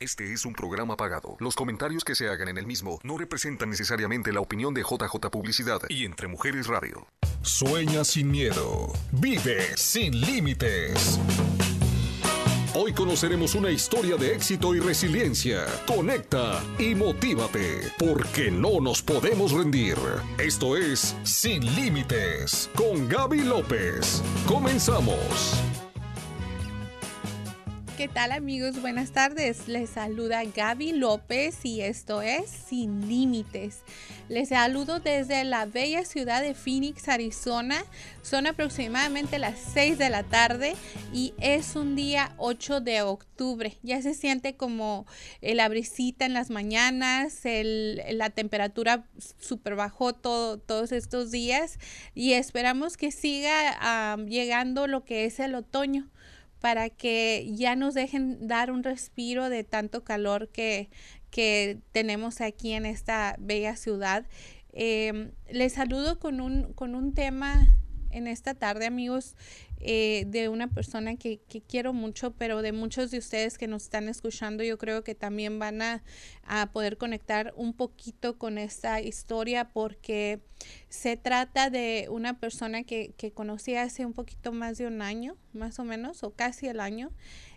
Este es un programa pagado. Los comentarios que se hagan en el mismo no representan necesariamente la opinión de JJ Publicidad y Entre Mujeres Radio. Sueña sin miedo. Vive sin límites. Hoy conoceremos una historia de éxito y resiliencia. Conecta y motívate, porque no nos podemos rendir. Esto es Sin Límites con Gaby López. Comenzamos. ¿Qué tal amigos? Buenas tardes. Les saluda Gaby López y esto es Sin Límites. Les saludo desde la bella ciudad de Phoenix, Arizona. Son aproximadamente las 6 de la tarde y es un día 8 de octubre. Ya se siente como la brisita en las mañanas, la temperatura super bajó todo, todos estos días y esperamos que siga llegando lo que es el otoño para que ya nos dejen dar un respiro de tanto calor que, que tenemos aquí en esta bella ciudad. Eh, les saludo con un, con un tema en esta tarde, amigos, eh, de una persona que, quiero mucho, pero de muchos de ustedes que nos están escuchando, yo creo que también van a, poder conectar un poquito con esta historia porque se trata de una persona que, que conocí hace un poquito más de un año, más o menos, o casi el año,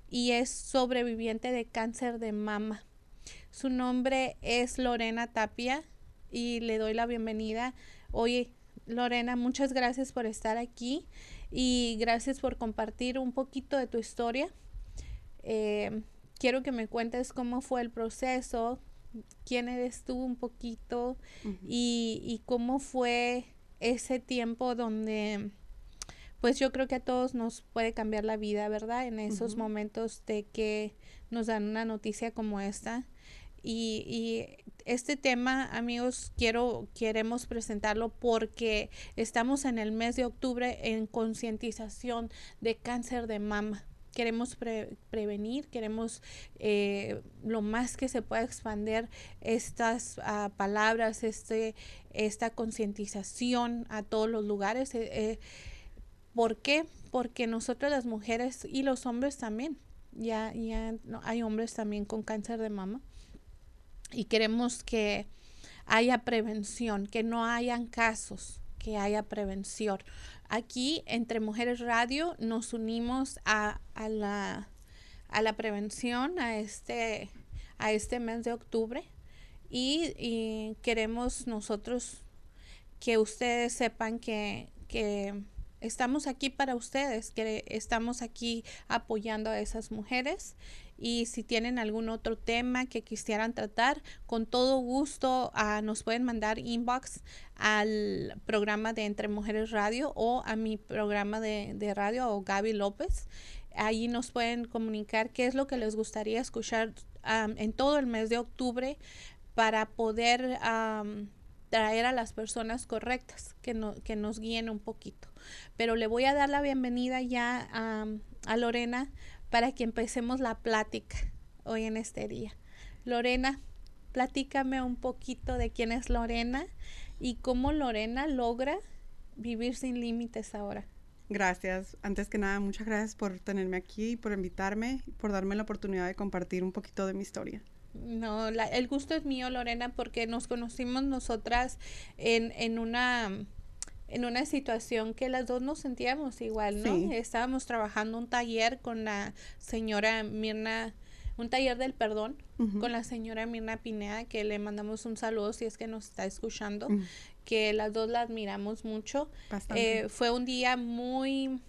y es sobreviviente de cáncer de mama. Su nombre es Lorena Tapia y le doy la bienvenida. Oye, Lorena, muchas gracias por estar aquí y gracias por compartir un poquito de tu historia. Eh, quiero que me cuentes cómo fue el proceso, quién eres tú un poquito y, cómo fue ese tiempo donde pues yo creo que a todos nos puede cambiar la vida, ¿verdad? En esos momentos de que nos dan una noticia como esta. Y, y, este tema, amigos, quiero, queremos presentarlo porque estamos en el mes de octubre en concientización de cáncer de mama. Queremos prevenir, queremos eh, lo más que se pueda expandir estas ah, palabras, este, esta concientización a todos los lugares. Eh, eh, ¿Por qué? Porque nosotros las mujeres y los hombres también, ya, ya no, hay hombres también con cáncer de mama y queremos que haya prevención, que no hayan casos, que haya prevención. Aquí entre Mujeres Radio nos unimos a, la, a la prevención, a este, a este mes de octubre y, queremos nosotros que ustedes sepan que, que estamos aquí para ustedes, que estamos aquí apoyando a esas mujeres y si tienen algún otro tema que quisieran tratar, con todo gusto ah, nos pueden mandar inbox al programa de Entre Mujeres Radio o a mi programa de, radio o Gaby López. Ahí nos pueden comunicar qué es lo que les gustaría escuchar en todo el mes de octubre para poder traer a las personas correctas que, que nos guíen un poquito. Pero le voy a dar la bienvenida ya a Lorena para que empecemos la plática hoy en este día. Lorena, platícame un poquito de quién es Lorena y cómo Lorena logra vivir sin límites ahora. Gracias. Antes que nada, muchas gracias por tenerme aquí, por invitarme, por darme la oportunidad de compartir un poquito de mi historia. No, el gusto es mío, Lorena, porque nos conocimos nosotras en, en una en una situación que las dos nos sentíamos igual, ¿no? Estábamos trabajando un taller con la señora Mirna, un taller del perdón con la señora Mirna Pineda, que le mandamos un saludo si es que nos está escuchando, que las dos la admiramos mucho. Eh, fue un día muy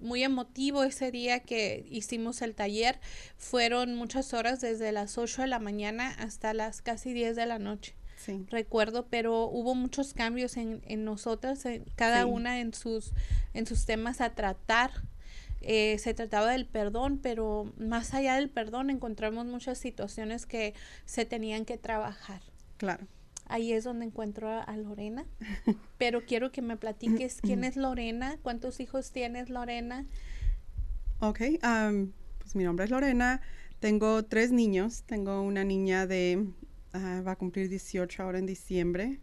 muy emotivo ese día que hicimos el taller. Fueron muchas horas desde las 8 de la mañana hasta las casi 10 de la noche recuerdo, pero hubo muchos cambios en, en nosotras, cada una en sus, en sus temas a tratar. Eh, se trataba del perdón, pero más allá del perdón encontramos muchas situaciones que se tenían que trabajar. Claro. Ahí es donde encuentro a, Lorena, pero quiero que me platiques quién es Lorena, cuántos hijos tienes Lorena. Ok, pues mi nombre es Lorena, tengo tres niños, tengo una niña de va a cumplir 18 ahora en diciembre.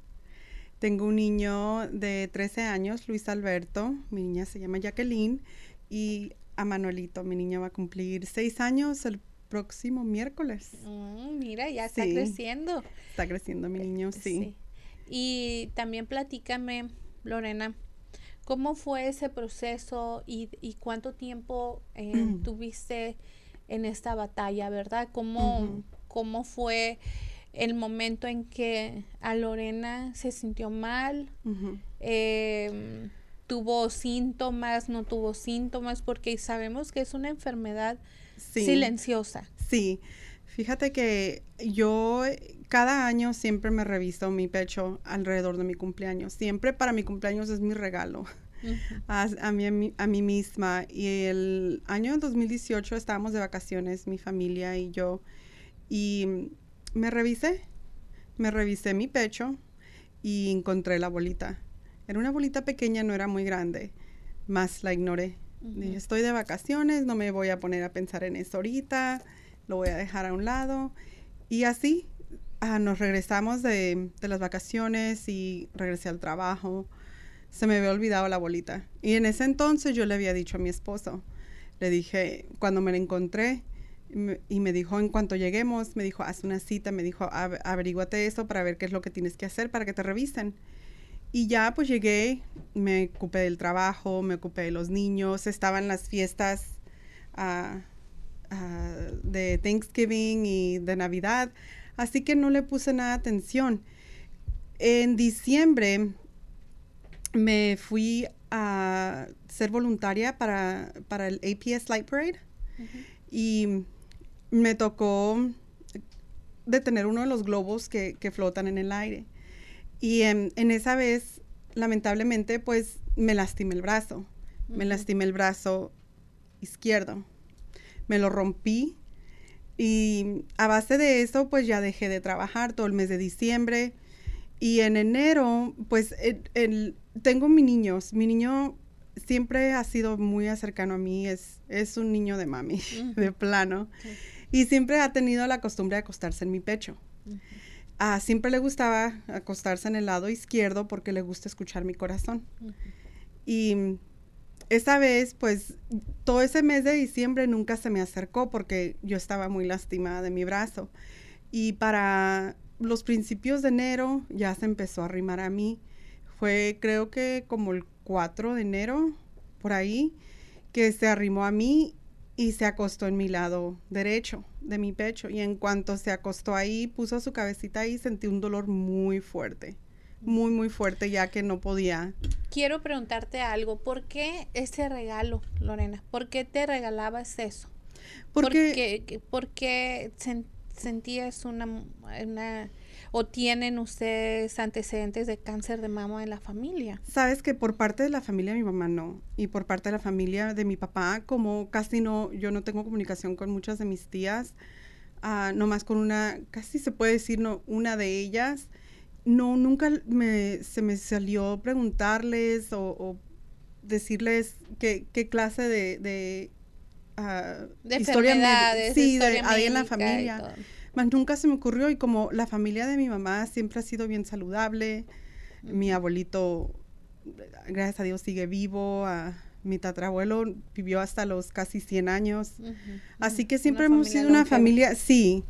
Tengo un niño de 13 años, Luis Alberto, mi niña se llama Jacqueline, y a Manuelito, mi niña va a cumplir 6 años el próximo miércoles. Mm, mira, ya está creciendo. Está creciendo mi niño, sí. sí. Y también platícame, Lorena, ¿cómo fue ese proceso y, y cuánto tiempo eh, tuviste en esta batalla, verdad? ¿Cómo, cómo fue el momento en que a Lorena se sintió mal? Em, ¿Tuvo síntomas, no tuvo síntomas? Porque sabemos que es una enfermedad silenciosa. Sí, fíjate que yo cada año siempre me reviso mi pecho alrededor de mi cumpleaños. Siempre para mi cumpleaños es mi regalo. a, mí, a, mí, misma. Y el año 2018 estábamos de vacaciones, mi familia y yo, y me revisé, me revisé mi pecho y encontré la bolita. Era una bolita pequeña, no era muy grande, más la ignoré. Dije, estoy de vacaciones, no me voy a poner a pensar en eso ahorita, lo voy a dejar a un lado. Y así ah, nos regresamos de, de, las vacaciones y regresé al trabajo. Se me había olvidado la bolita. Y en ese entonces yo le había dicho a mi esposo, le dije, cuando me la encontré, y me dijo, en cuanto lleguemos, me dijo, haz una cita, me dijo, averíguate eso para ver qué es lo que tienes que hacer para que te revisen. Y ya pues llegué, me ocupé del trabajo, me ocupé de los niños, estaban las fiestas ah, ah, de Thanksgiving y de Navidad, así que no le puse nada atención. En diciembre me fui a ser voluntaria para, para el APS Light Parade y me tocó detener uno de los globos que, flotan en el aire. Y en, esa vez, lamentablemente, pues me lastimé el brazo. Me lastimé el brazo izquierdo. Me lo rompí. Y a base de eso, pues ya dejé de trabajar todo el mes de diciembre. Y en enero, pues tengo mi niño. Mi niño siempre ha sido muy cercano a mí. Es, es un niño de mami, de plano. Y siempre ha tenido la costumbre de acostarse en mi pecho. Ah, siempre le gustaba acostarse en el lado izquierdo porque le gusta escuchar mi corazón. Y esa vez, pues, todo ese mes de diciembre nunca se me acercó porque yo estaba muy lastimada de mi brazo. Y para los principios de enero ya se empezó a arrimar a mí. Fue creo que como el 4 de enero, por ahí, que se arrimó a mí y se acostó en mi lado derecho de mi pecho. Y en cuanto se acostó ahí, puso su cabecita ahí, sentí un dolor muy fuerte, muy, muy fuerte, ya que no podía. Quiero preguntarte algo. ¿Por qué ese regalo, Lorena? ¿Por qué te regalabas eso? Porque, porque, sentías una, una ¿O tienen ustedes antecedentes de cáncer de mama en la familia? Sabes que por parte de la familia de mi mamá no. Y por parte de la familia de mi papá, como casi no, yo no tengo comunicación con muchas de mis tías, uh, nomás con una, casi se puede decir, no, una de ellas. No, nunca me, se me salió preguntarles o, decirles qué, qué clase de, de, uh, de historia sí, de, ahí en la familia más nunca se me ocurrió y como la familia de mi mamá siempre ha sido bien saludable, mi abuelito, gracias a Dios, sigue vivo, mi tatarabuelo vivió hasta los casi 100 años, así que siempre hemos sido una familia, sí,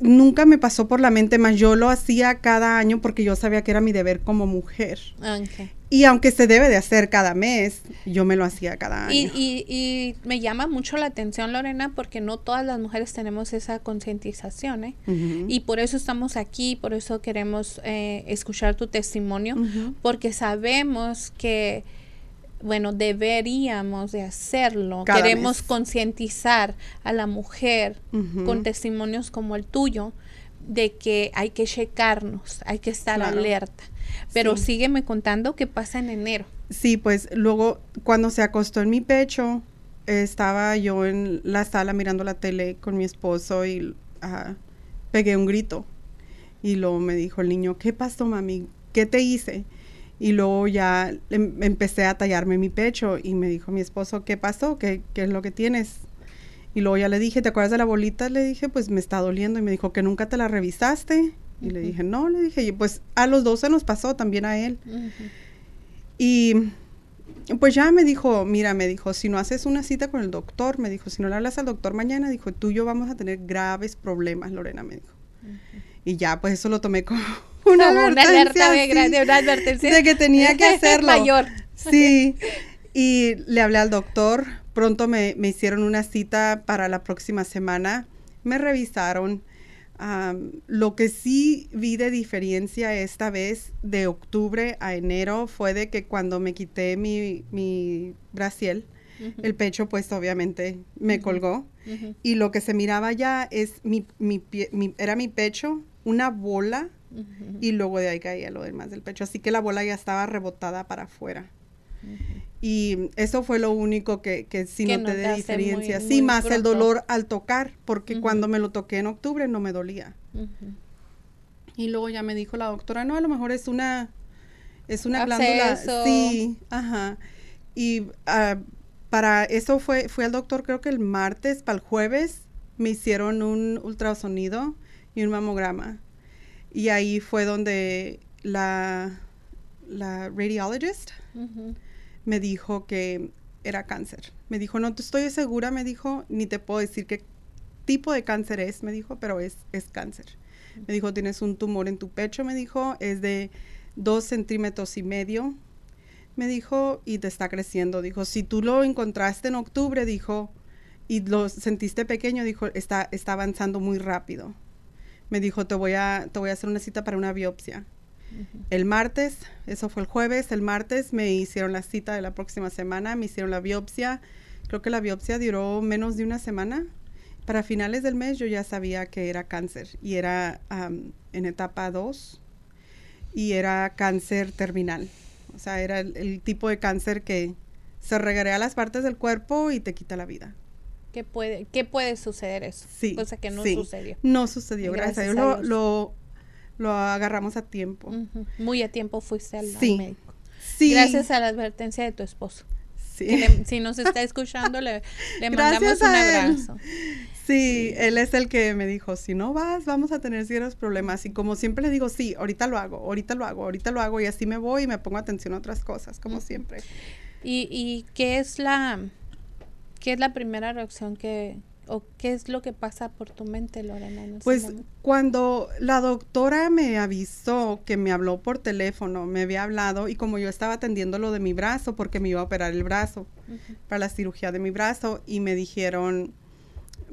nunca me pasó por la mente, más yo lo hacía cada año porque yo sabía que era mi deber como mujer. Y aunque se debe de hacer cada mes, yo me lo hacía cada año. Y, me llama mucho la atención, Lorena, porque no todas las mujeres tenemos esa concientización, ¿eh? Y por eso estamos aquí, por eso queremos eh, escuchar tu testimonio, porque sabemos que bueno, deberíamos de hacerlo. Queremos concientizar a la mujer con testimonios como el tuyo de que hay que checarnos, hay que estar alerta. Pero sígueme contando qué pasa en enero. Sí, pues luego cuando se acostó en mi pecho, estaba yo en la sala mirando la tele con mi esposo y pegué un grito. Y luego me dijo el niño, ¿qué pasó, mami? ¿Qué te hice? Y luego ya em, empecé a tallarme mi pecho y me dijo mi esposo, ¿qué pasó? ¿Qué, ¿Qué, es lo que tienes? Y luego ya le dije, ¿te acuerdas de la bolita? Le dije, pues me está doliendo. Y me dijo, ¿que nunca te la revisaste? Y le dije, no, le dije, y pues a los dos se nos pasó, también a él. Y pues ya me dijo, mira, me dijo, si no haces una cita con el doctor, me dijo, si no le hablas al doctor mañana, dijo, tú y yo vamos a tener graves problemas, Lorena, me dijo. Y ya, pues eso lo tomé como una, advertencia, de, una advertencia de que tenía que hacerlo. Mayor. Sí. Y le hablé al doctor. Pronto me, me hicieron una cita para la próxima semana. Me revisaron lo que sí vi de diferencia esta vez de octubre a enero fue de que cuando me quité mi, mi braciel, el pecho pues obviamente me colgó y lo que se miraba ya es mi, mi, era mi pecho, una bola y luego de ahí caía lo demás del pecho, así que la bola ya estaba rebotada para afuera. Y eso fue lo único que, que sí noté de diferencia. sí, más el dolor al tocar, porque cuando me lo toqué en octubre no me dolía. Y luego ya me dijo la doctora, no, a lo mejor es una, es una glándula. Sí, ajá. Y ah, para eso fue, fui al doctor creo que el martes, para el jueves, me hicieron un ultrasonido y un mamograma. Y ahí fue donde la, la radiologist me dijo que era cáncer. Me dijo, no te estoy segura, me dijo, ni te puedo decir qué tipo de cáncer es, me dijo, pero es, es cáncer. Me dijo, tienes un tumor en tu pecho, me dijo, es de dos centímetros y medio. Me dijo, y te está creciendo. Dijo, si tú lo encontraste en octubre, dijo, y lo sentiste pequeño, dijo, está, está avanzando muy rápido. Me dijo, te voy, a, te voy a hacer una cita para una biopsia. El martes, eso fue el jueves, el martes me hicieron la cita de la próxima semana, me hicieron la biopsia. Creo que la biopsia duró menos de una semana. Para finales del mes yo ya sabía que era cáncer y era en etapa 2 y era cáncer terminal. O sea, era el, tipo de cáncer que se regarea a las partes del cuerpo y te quita la vida. ¿Qué puede, qué puede suceder eso? Sí. Cosa que no sucedió. No sucedió, gracias, a Dios. Lo, lo agarramos a tiempo. Muy a tiempo fuiste al, médico. Sí. Gracias a la advertencia de tu esposo. Sí. si nos está escuchando, le, mandamos un abrazo. Sí, él es el que me dijo, si no vas, vamos a tener ciertos problemas. Y como siempre le digo, sí, ahorita lo hago, ahorita lo hago, ahorita lo hago. Y así me voy y me pongo atención a otras cosas, como siempre. ¿Y, ¿Y qué es la qué es la primera reacción que, ¿O qué es lo que pasa por tu mente, Lorena? pues cuando la doctora me avisó que me habló por teléfono, me había hablado y como yo estaba atendiendo lo de mi brazo porque me iba a operar el brazo para la cirugía de mi brazo y me dijeron,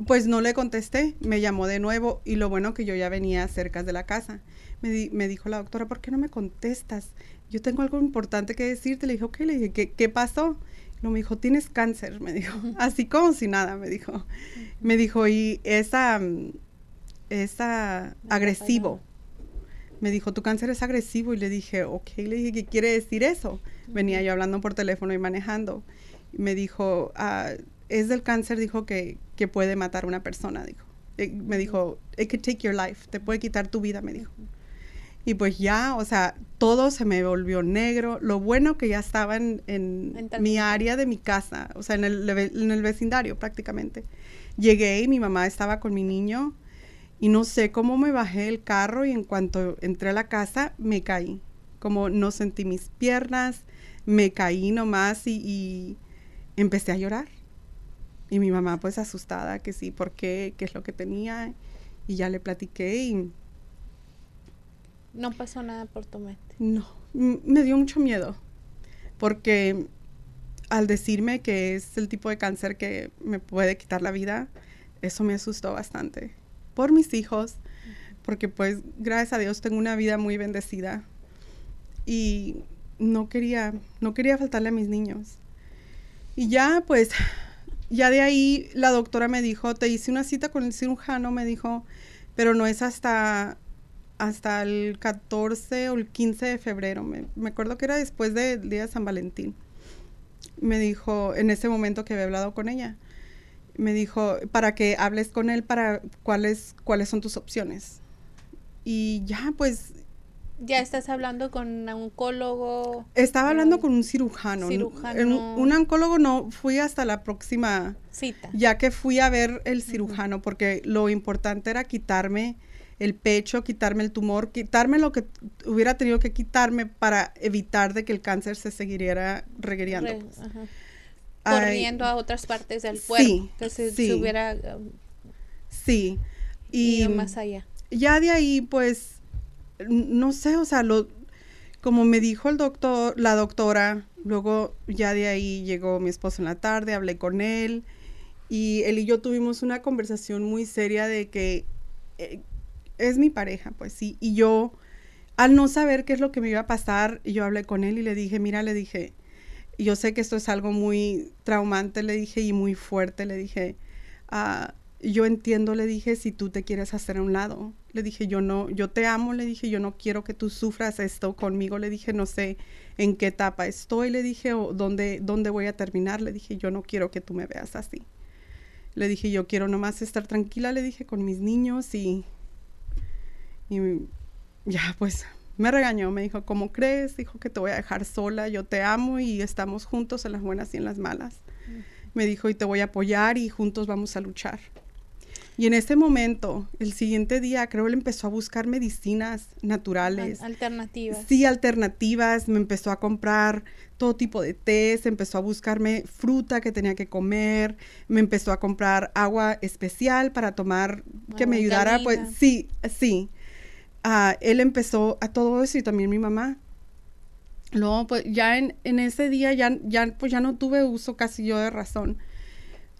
pues no le contesté, me llamó de nuevo y lo bueno que yo ya venía cerca de la casa. Me, me dijo la doctora, ¿por qué no me contestas? Yo tengo algo importante que decirte. Le dije, ok, le dije, ¿qué, qué pasó? No, me dijo, tienes cáncer, me dijo. Así como si nada, me dijo. Me dijo, y esa, esa agresivo. Me dijo, tu cáncer es agresivo. Y le dije, ok, le dije, ¿qué quiere decir eso? Venía yo hablando por teléfono y manejando. me dijo, ah, es del cáncer, dijo que, que puede matar a una persona, dijo. Eh, me dijo, it could take your life, te puede quitar tu vida, me dijo. Y pues ya, o sea, todo se me volvió negro. Lo bueno que ya estaba en, en mi área de mi casa, o sea, en el, en el vecindario prácticamente. Llegué y mi mamá estaba con mi niño y no sé cómo me bajé el carro y en cuanto entré a la casa me caí. Como no sentí mis piernas, me caí nomás y, y empecé a llorar. Y mi mamá pues asustada que sí, ¿por qué? ¿Qué es lo que tenía? Y ya le platiqué y no pasó nada por tu mente. No, me dio mucho miedo, porque al decirme que es el tipo de cáncer que me puede quitar la vida, eso me asustó bastante. Por mis hijos, porque pues gracias a Dios tengo una vida muy bendecida y no quería, no quería faltarle a mis niños. Y ya pues, ya de ahí la doctora me dijo, te hice una cita con el cirujano, me dijo, pero no es hasta hasta el 14 o el 15 de febrero. Me, acuerdo que era después del día de San Valentín. Me dijo, en ese momento que había hablado con ella, me dijo, para que hables con él para cuáles, cuáles son tus opciones. Y ya, pues... ¿Ya estás hablando con un oncólogo? Estaba hablando con un cirujano. Cirujano. Un, oncólogo no, fui hasta la próxima cita. Ya que fui a ver el cirujano, porque lo importante era quitarme el pecho, quitarme el tumor, quitarme lo que hubiera tenido que quitarme para evitar de que el cáncer se siguiera reguereando. Re- pues. Ay, Corriendo a otras partes del cuerpo. Sí, que se, sí. se hubiera um, Sí. Y más allá. ya de ahí, pues, no sé, o sea, lo, como me dijo el doctor, la doctora, luego ya de ahí llegó mi esposo en la tarde, hablé con él y él y yo tuvimos una conversación muy seria de que eh, es mi pareja, pues sí, y yo, al no saber qué es lo que me iba a pasar, yo hablé con él y le dije, mira, le dije, yo sé que esto es algo muy traumante, le dije, y muy fuerte, le dije, ah, yo entiendo, le dije, si tú te quieres hacer a un lado. Le dije, yo no, yo te amo, le dije, yo no quiero que tú sufras esto conmigo. Le dije, no sé en qué etapa estoy, le dije, o dónde, dónde voy a terminar. Le dije, yo no quiero que tú me veas así. Le dije, yo quiero nomás estar tranquila, le dije, con mis niños y, y ya, pues me regañó, me dijo, ¿cómo crees? Dijo que te voy a dejar sola, yo te amo y estamos juntos en las buenas y en las malas. Me dijo, y te voy a apoyar y juntos vamos a luchar. Y en ese momento, el siguiente día, creo él empezó a buscar medicinas naturales. Al- alternativas. Sí, alternativas, me empezó a comprar todo tipo de tés, empezó a buscarme fruta que tenía que comer, me empezó a comprar agua especial para tomar, que me ayudara, pues sí, sí. Él empezó a todo eso y también mi mamá. Luego, pues ya en, en ese día ya, ya, pues ya no tuve uso casi yo de razón.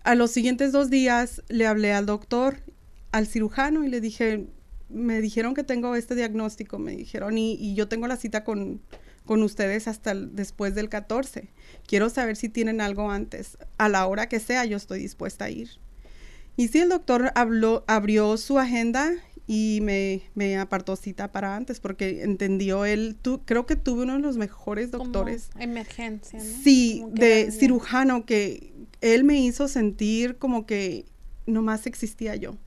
A los siguientes dos días le hablé al doctor, al cirujano y le dije, me dijeron que tengo este diagnóstico, me dijeron, y, yo tengo la cita con, con ustedes hasta después del 14. Quiero saber si tienen algo antes. A la hora que sea, yo estoy dispuesta a ir. Y sí, el doctor habló, abrió su agenda y me, me apartó cita para antes porque entendió él, tu, creo que tuve uno de los mejores Como doctores. emergencia, ¿no? Sí, Como de cirujano que él me hizo sentir como que nomás existía yo,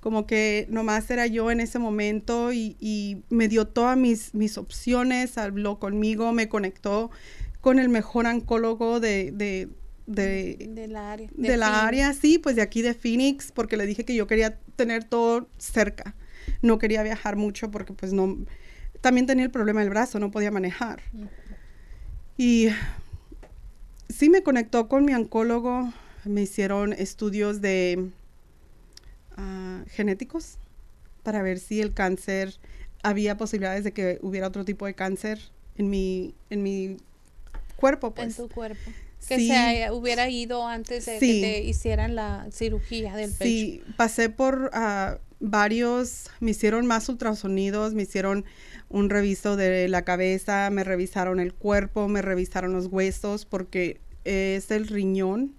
como que nomás era yo en ese momento y, y me dio todas mis, mis opciones, habló conmigo, me conectó con el mejor oncólogo de, de, de, de la área. de la Phoenix. área, sí, pues de aquí de Phoenix, porque le dije que yo quería tener todo cerca, no quería viajar mucho porque pues no, también tenía el problema del brazo, no podía manejar. Y sí me conectó con mi oncólogo, me hicieron estudios de ah, genéticos para ver si el cáncer, había posibilidades de que hubiera otro tipo de cáncer en mi, en mi cuerpo, en pues. tu cuerpo. Que Sí. se haya- hubiera ido antes de Sí. que te hicieran la cirugía del pecho. Sí, pasé por ah, varios, me hicieron más ultrasonidos, me hicieron un reviso de la cabeza, me revisaron el cuerpo, me revisaron los huesos, porque es el riñón,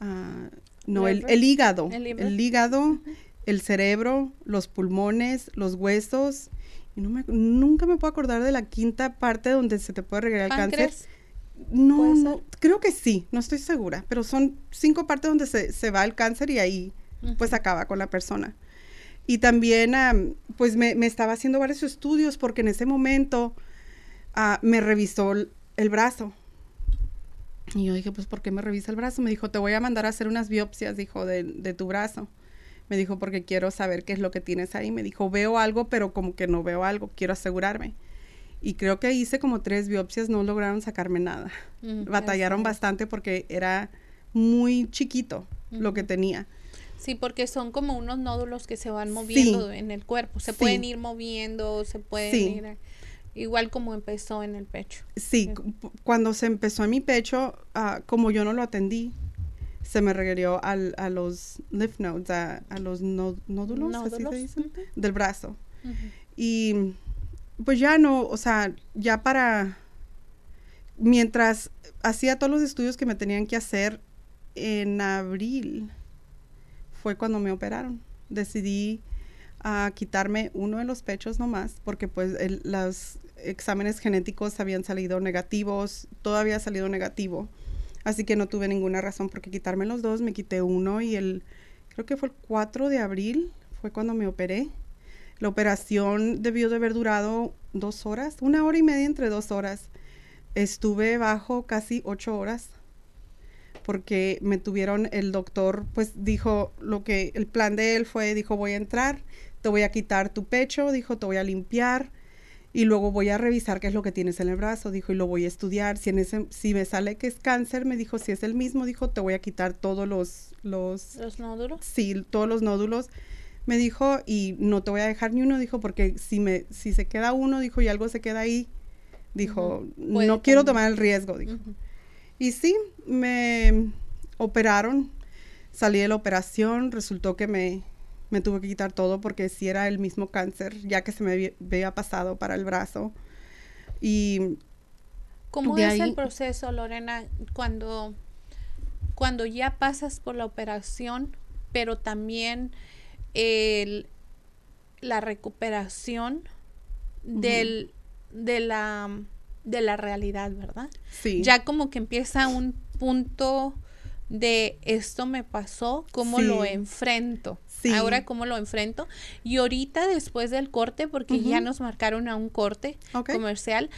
ah, no, el, hígado, El hígado, el cerebro, los pulmones, los huesos. Y no me, nunca me puedo acordar de la quinta parte donde se te puede regar el cáncer. No, ¿Puede no, creo que sí, no estoy segura, pero son cinco partes donde se, se va el cáncer y ahí pues acaba con la persona. Y también am, pues me, me estaba haciendo varios estudios porque en ese momento ah, me revisó el, el brazo. Y yo dije, pues ¿por qué me revisa el brazo? Me dijo, te voy a mandar a hacer unas biopsias, dijo, de, de tu brazo. Me dijo, porque quiero saber qué es lo que tienes ahí. Me dijo, veo algo, pero como que no veo algo, quiero asegurarme. Y creo que hice como tres biopsias, no lograron sacarme nada. Mm, Batallaron bastante porque era muy chiquito lo que tenía. Sí, porque son como unos nódulos que se van moviendo en el cuerpo. Se Sí. pueden ir moviendo, se pueden Sí. ir. a- Igual como empezó en el pecho. Sí, pu- cuando se empezó en mi pecho, ah, como yo no lo atendí, se me reguerió al, a los lymph nodes, a, a los no- nódulos, así Nódulos, se dicen, del brazo. Y pues ya no, o sea, ya para, mientras hacía todos los estudios que me tenían que hacer, en abril fue cuando me operaron. Decidí a quitarme uno de los pechos nomás, porque pues los exámenes genéticos habían salido negativos, todo había salido negativo, así que no tuve ninguna razón por qué quitarme los dos, me quité uno y el, creo que fue el 4 de abril, fue cuando me operé. La operación debió de haber durado dos horas, una hora y media entre dos horas. Estuve bajo casi ocho horas porque me tuvieron, el doctor pues dijo lo que, el plan de él fue, dijo voy a entrar, te voy a quitar tu pecho, dijo, te voy a limpiar y luego voy a revisar qué es lo que tienes en el brazo, dijo, y lo voy a estudiar. Si, en ese, si me sale que es cáncer, me dijo, si es el mismo, dijo, te voy a quitar todos los... ¿Los, ¿Los nódulos? Sí, todos los nódulos. Me dijo, y no te voy a dejar ni uno, dijo, porque si, me, si se queda uno, dijo, y algo se queda ahí, dijo, no quiero tomar el riesgo, dijo. Y sí, me operaron, salí de la operación, resultó que me me tuve que quitar todo porque si era el mismo cáncer, ya que se me había pasado para el brazo. Y ¿Cómo es el proceso, Lorena, cuando, cuando ya pasas por la operación, pero también el, la recuperación del, de, la, de la realidad, ¿verdad? Sí. Ya como que empieza un punto de esto me pasó, cómo lo enfrento. Ahora cómo lo enfrento. Y ahorita después del corte, porque ya nos marcaron a un corte comercial,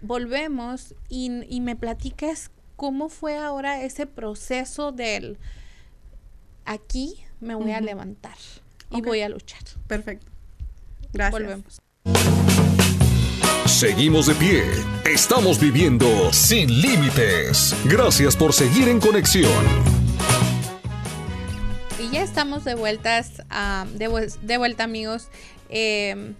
volvemos y, me platicas cómo fue ahora ese proceso del aquí me voy a levantar y voy a luchar. Perfecto. Gracias. Volvemos. Seguimos de pie. Estamos viviendo sin límites. Gracias por seguir en conexión ya estamos de vueltas, de, vuelta amigos. Em,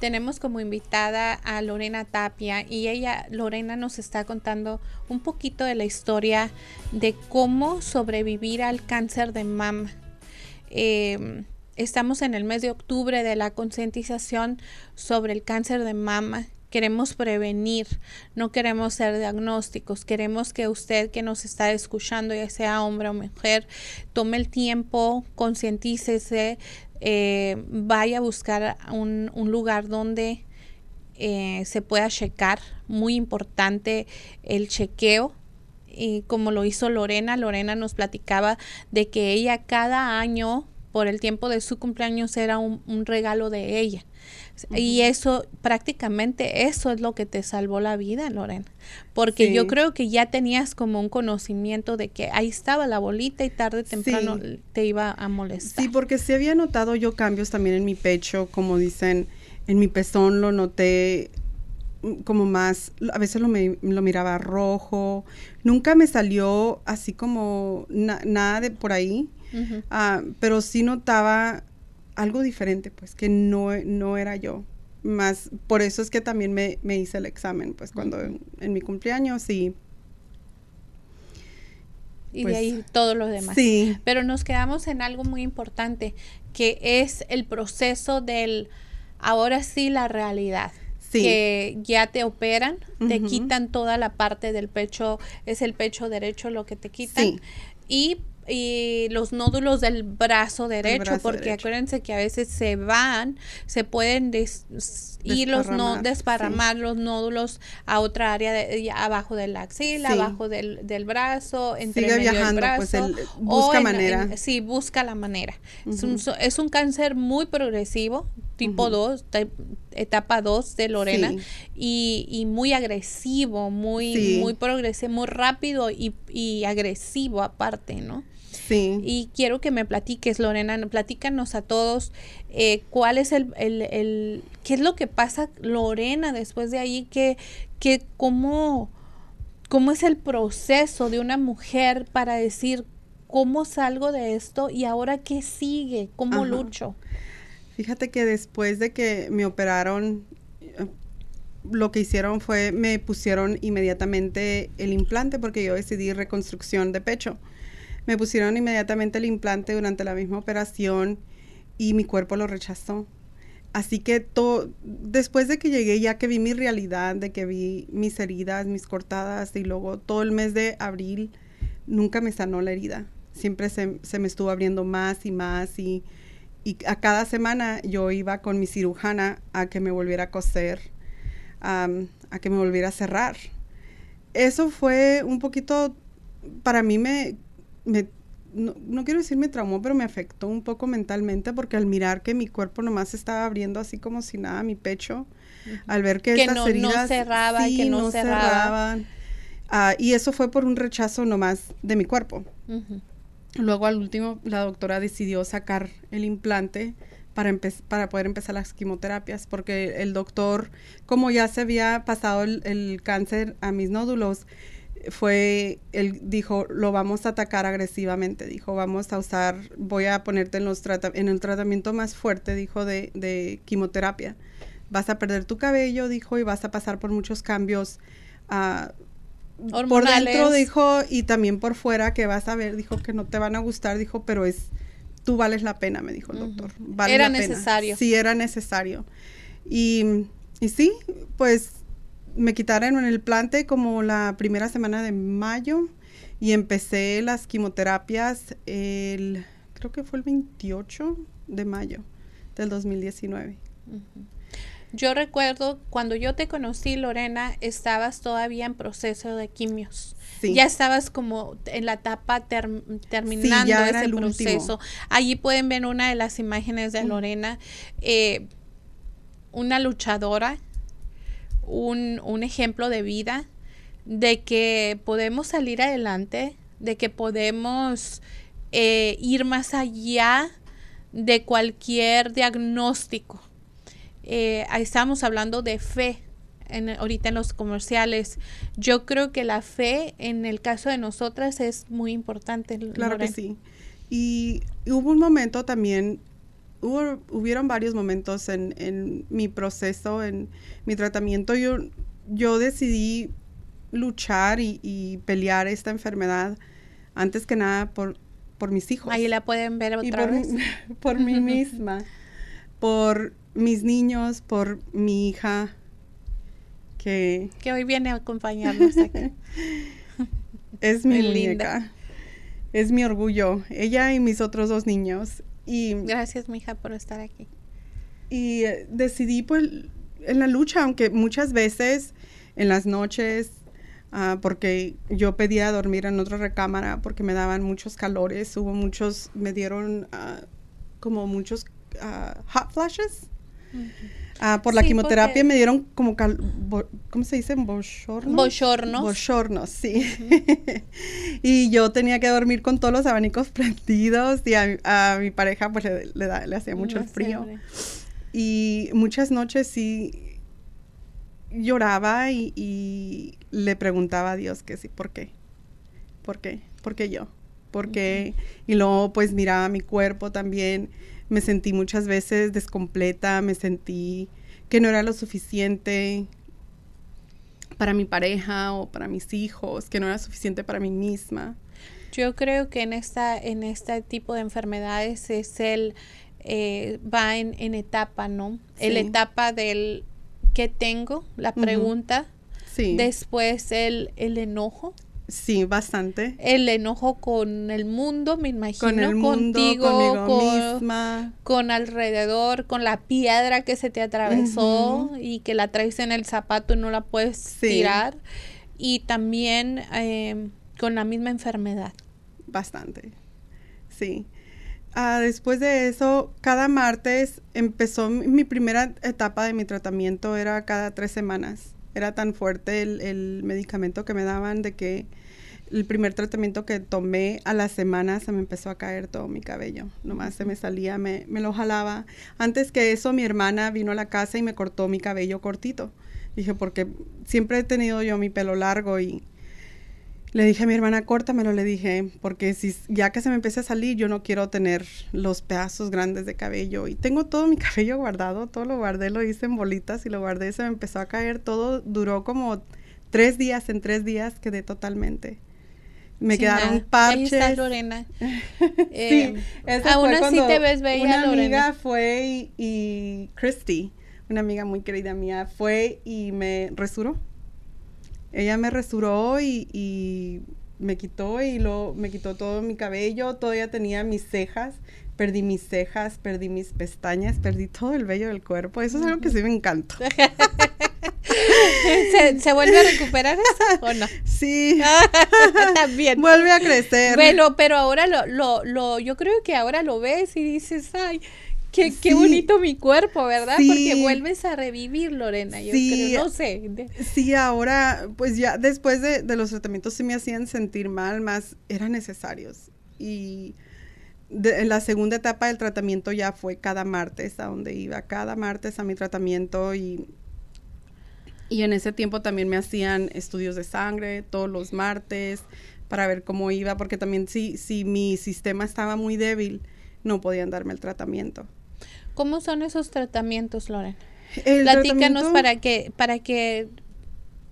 tenemos como invitada a Lorena Tapia y ella, Lorena, nos está contando un poquito de la historia de cómo sobrevivir al cáncer de mama. Em, estamos en el mes de octubre de la concientización sobre el cáncer de mama Queremos prevenir, no queremos ser diagnósticos, queremos que usted que nos está escuchando, ya sea hombre o mujer, tome el tiempo, concientícese, eh, vaya a buscar un, lugar donde eh, se pueda checar. Muy importante el chequeo. Y como lo hizo Lorena, Lorena nos platicaba de que ella cada año, por el tiempo de su cumpleaños, era un regalo de ella. Y eso, prácticamente eso es lo que te salvó la vida, Lorena. Porque yo creo que ya tenías como un conocimiento de que ahí estaba la bolita y tarde o temprano te iba a molestar. Sí, porque sí había notado yo cambios también en mi pecho, como dicen, en mi pezón lo noté mm, como más, a veces lo, lo miraba rojo, nunca me salió así como nada de por ahí, ah, pero sí notaba algo diferente, pues, que no, no era yo. Más, por eso es que también me, hice el examen, pues, cuando en, mi cumpleaños y... Y de pues, ahí todo lo demás. Sí. Pero nos quedamos en algo muy importante, que es el proceso del, ahora sí, la realidad. Sí. que ya te operan, te quitan toda la parte del pecho, es el pecho derecho lo que te quitan. Sí. Y y los nódulos del brazo derecho, porque acuérdense que a veces se van, se pueden ir los no desparramar los nódulos a otra área de, abajo de la axila, abajo del, del, brazo, entre Sigue medio viajando, del pues, brazo. Pues busca manera. sí, busca la manera. es, un, es, un, cáncer muy progresivo, tipo 2, etapa 2 de Lorena, y, y, muy agresivo, muy, muy progresivo, muy rápido y, y agresivo aparte, ¿no? Y quiero que me platiques, Lorena, platícanos a todos eh, cuál es el, el, qué es lo que pasa, Lorena, después de ahí, que, que cómo, cómo es el proceso de una mujer para decir cómo salgo de esto y ahora qué sigue, cómo lucho. Fíjate que después de que me operaron, lo que hicieron fue me pusieron inmediatamente el implante porque yo decidí reconstrucción de pecho. Me pusieron inmediatamente el implante durante la misma operación y mi cuerpo lo rechazó. Así que todo, después de que llegué, ya que vi mi realidad, de que vi mis heridas, mis cortadas, y luego todo el mes de abril, nunca me sanó la herida. Siempre se, me estuvo abriendo más y más y, a cada semana yo iba con mi cirujana a que me volviera a coser, a que me volviera a cerrar. Eso fue un poquito, para mí me no, quiero decir me traumó, pero me afectó un poco mentalmente porque al mirar que mi cuerpo nomás estaba abriendo así como si nada mi pecho, al ver que, estas heridas no cerraba, que no, cerraban. Ah, y eso fue por un rechazo nomás de mi cuerpo. Luego al último la doctora decidió sacar el implante para, para poder empezar las quimioterapias, porque el doctor, como ya se había pasado el, cáncer a mis nódulos, fue, él dijo, lo vamos a atacar agresivamente, dijo, vamos a usar, voy a ponerte en, los en el tratamiento más fuerte, dijo, de, de, quimioterapia. Vas a perder tu cabello, dijo, y vas a pasar por muchos cambios uh, por dentro, dijo, y también por fuera, que vas a ver, dijo, que no te van a gustar, dijo, pero es tú vales la pena, me dijo el doctor. era necesario. Sí, era necesario. Y, y, sí, pues me quitaron en el plante como la primera semana de mayo y empecé las quimioterapias el, creo que fue el 28 de mayo del 2019. Yo recuerdo cuando yo te conocí, Lorena, estabas todavía en proceso de quimios. Ya estabas como en la etapa terminando ese proceso. Allí pueden ver una de las imágenes de Lorena, eh, una luchadora, un, un ejemplo de vida, de que podemos salir adelante, de que podemos eh, ir más allá de cualquier diagnóstico. Eh, estamos hablando de fe, ahorita en los comerciales. Yo creo que la fe en el caso de nosotras es muy importante. Claro que sí. Y, hubo un momento también, hubo, hubieron varios momentos en, en mi proceso, en mi tratamiento. Yo, yo decidí luchar y, pelear esta enfermedad antes que nada por, por mis hijos. Ahí la pueden ver otra por vez. por mí misma, por mis niños, por mi hija, que... hoy viene a acompañarnos aquí. es mi muñeca. Es mi orgullo. Ella y mis otros dos niños. Y, Gracias, mija, por estar aquí. Y eh, decidí, pues, en la lucha, aunque muchas veces en las noches, ah, porque yo pedía dormir en otra recámara porque me daban muchos calores, hubo muchos, me dieron ah, como muchos ah, hot flashes. Ah, por la quimioterapia me dieron como, ¿cómo se dice? Bochornos. Bochornos. Bochornos, sí. y yo tenía que dormir con todos los abanicos prendidos y a, mi pareja pues le, le, hacía mucho frío. Y muchas noches sí lloraba y, le preguntaba a Dios que sí, ¿por qué? ¿Por qué? ¿Por qué yo? ¿Por qué? Y luego pues miraba mi cuerpo también me sentí muchas veces descompleta, me sentí que no era lo suficiente para mi pareja o para mis hijos, que no era suficiente para mí misma. Yo creo que en esta en este tipo de enfermedades es el eh, va en, en, etapa, ¿no? El etapa del qué tengo, la pregunta. Sí. Después el, el enojo. Sí, bastante. El enojo con el mundo, me imagino, con el mundo, contigo, con, misma. con alrededor, con la piedra que se te atravesó y que la traes en el zapato y no la puedes tirar. Y también eh, con la misma enfermedad. Bastante, sí. Ah, después de eso, cada martes empezó mi primera etapa de mi tratamiento, era cada tres semanas era tan fuerte el, el, medicamento que me daban de que el primer tratamiento que tomé a la semana se me empezó a caer todo mi cabello. Nomás se me salía, me, lo jalaba. Antes que eso, mi hermana vino a la casa y me cortó mi cabello cortito. Dije, porque siempre he tenido yo mi pelo largo y le dije a mi hermana, córtamelo, le dije, porque si ya que se me empieza a salir, yo no quiero tener los pedazos grandes de cabello. Y tengo todo mi cabello guardado, todo lo guardé, lo hice en bolitas y lo guardé, se me empezó a caer, todo duró como tres días, en tres días quedé totalmente. Me quedaron parches. Ahí está Lorena. eh, sí, aún así te ves bella, Una amiga fue y, y Christy, una amiga muy querida mía, fue y me resuró ella me resuró y, me quitó y lo, me quitó todo mi cabello, todavía tenía mis cejas, perdí mis cejas, perdí mis pestañas, perdí todo el vello del cuerpo. Eso es algo que sí me encanta. ¿Se, vuelve a recuperar eso o no? Sí. También. Vuelve a crecer. Bueno, pero ahora lo, lo, lo, yo creo que ahora lo ves y dices, ay, Qué, qué bonito mi cuerpo, ¿verdad? Porque vuelves a revivir, Lorena, yo creo, no sé. Sí, ahora, pues ya después de, los tratamientos se me hacían sentir mal, más eran necesarios. Y en la segunda etapa del tratamiento ya fue cada martes a donde iba, cada martes a mi tratamiento y, y en ese tiempo también me hacían estudios de sangre todos los martes para ver cómo iba, porque también si, si mi sistema estaba muy débil, no podían darme el tratamiento. ¿Cómo son esos tratamientos, Loren? Platícanos para que, para que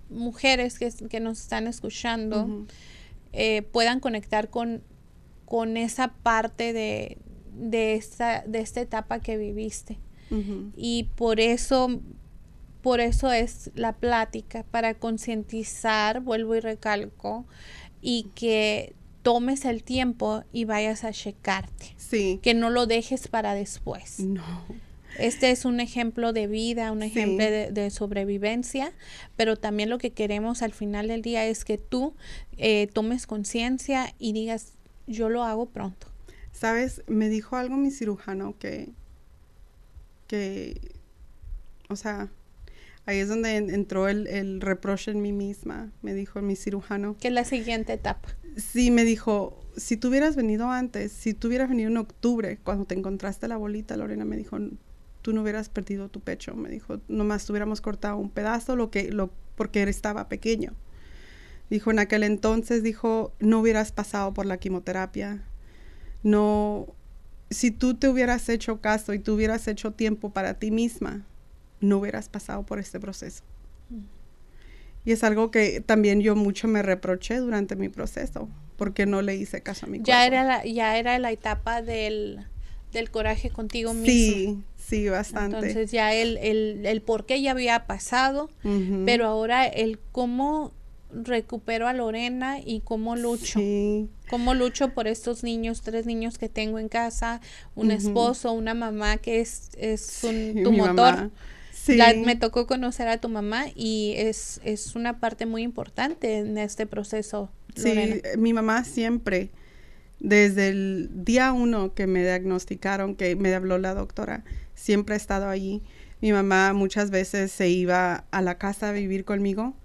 mujeres que, nos están escuchando eh, puedan conectar con, con esa parte de, de, esta, de esta etapa que viviste. Y por eso, por eso es la plática, para concientizar, vuelvo y recalco, y que tomes el tiempo y vayas a checarte. Sí. Que no lo dejes para después. No. Este es un ejemplo de vida, un ejemplo de, sobrevivencia, pero también lo que queremos al final del día es que tú eh, tomes conciencia y digas, yo lo hago pronto. Sabes, me dijo algo mi cirujano que, que, o sea, ahí es donde entró el, el, reproche en mí misma, me dijo mi cirujano. Que es la siguiente etapa. Sí, me dijo, si tú hubieras venido antes, si tú hubieras venido en octubre, cuando te encontraste la bolita, Lorena me dijo, tú no hubieras perdido tu pecho, me dijo, nomás tuviéramos cortado un pedazo, lo que, lo, porque estaba pequeño. Dijo, en aquel entonces, dijo, no hubieras pasado por la quimioterapia. No, si tú te hubieras hecho caso y tú hubieras hecho tiempo para ti misma, no hubieras pasado por este proceso. Y es algo que también yo mucho me reproché durante mi proceso, porque no le hice caso a mi ya Era la, ya era la etapa del, del coraje contigo mismo. Sí, sí, bastante. Entonces ya el, el, el por qué ya había pasado, pero ahora el cómo recupero a Lorena y cómo lucho. Cómo lucho por estos niños, tres niños que tengo en casa, un esposo, una mamá que es, es un, tu motor. Me tocó conocer a tu mamá y es, es una parte muy importante en este proceso. Sí, mi mamá siempre, desde el día uno que me diagnosticaron, que me habló la doctora, siempre ha estado allí. Mi mamá muchas veces se iba a la casa a vivir conmigo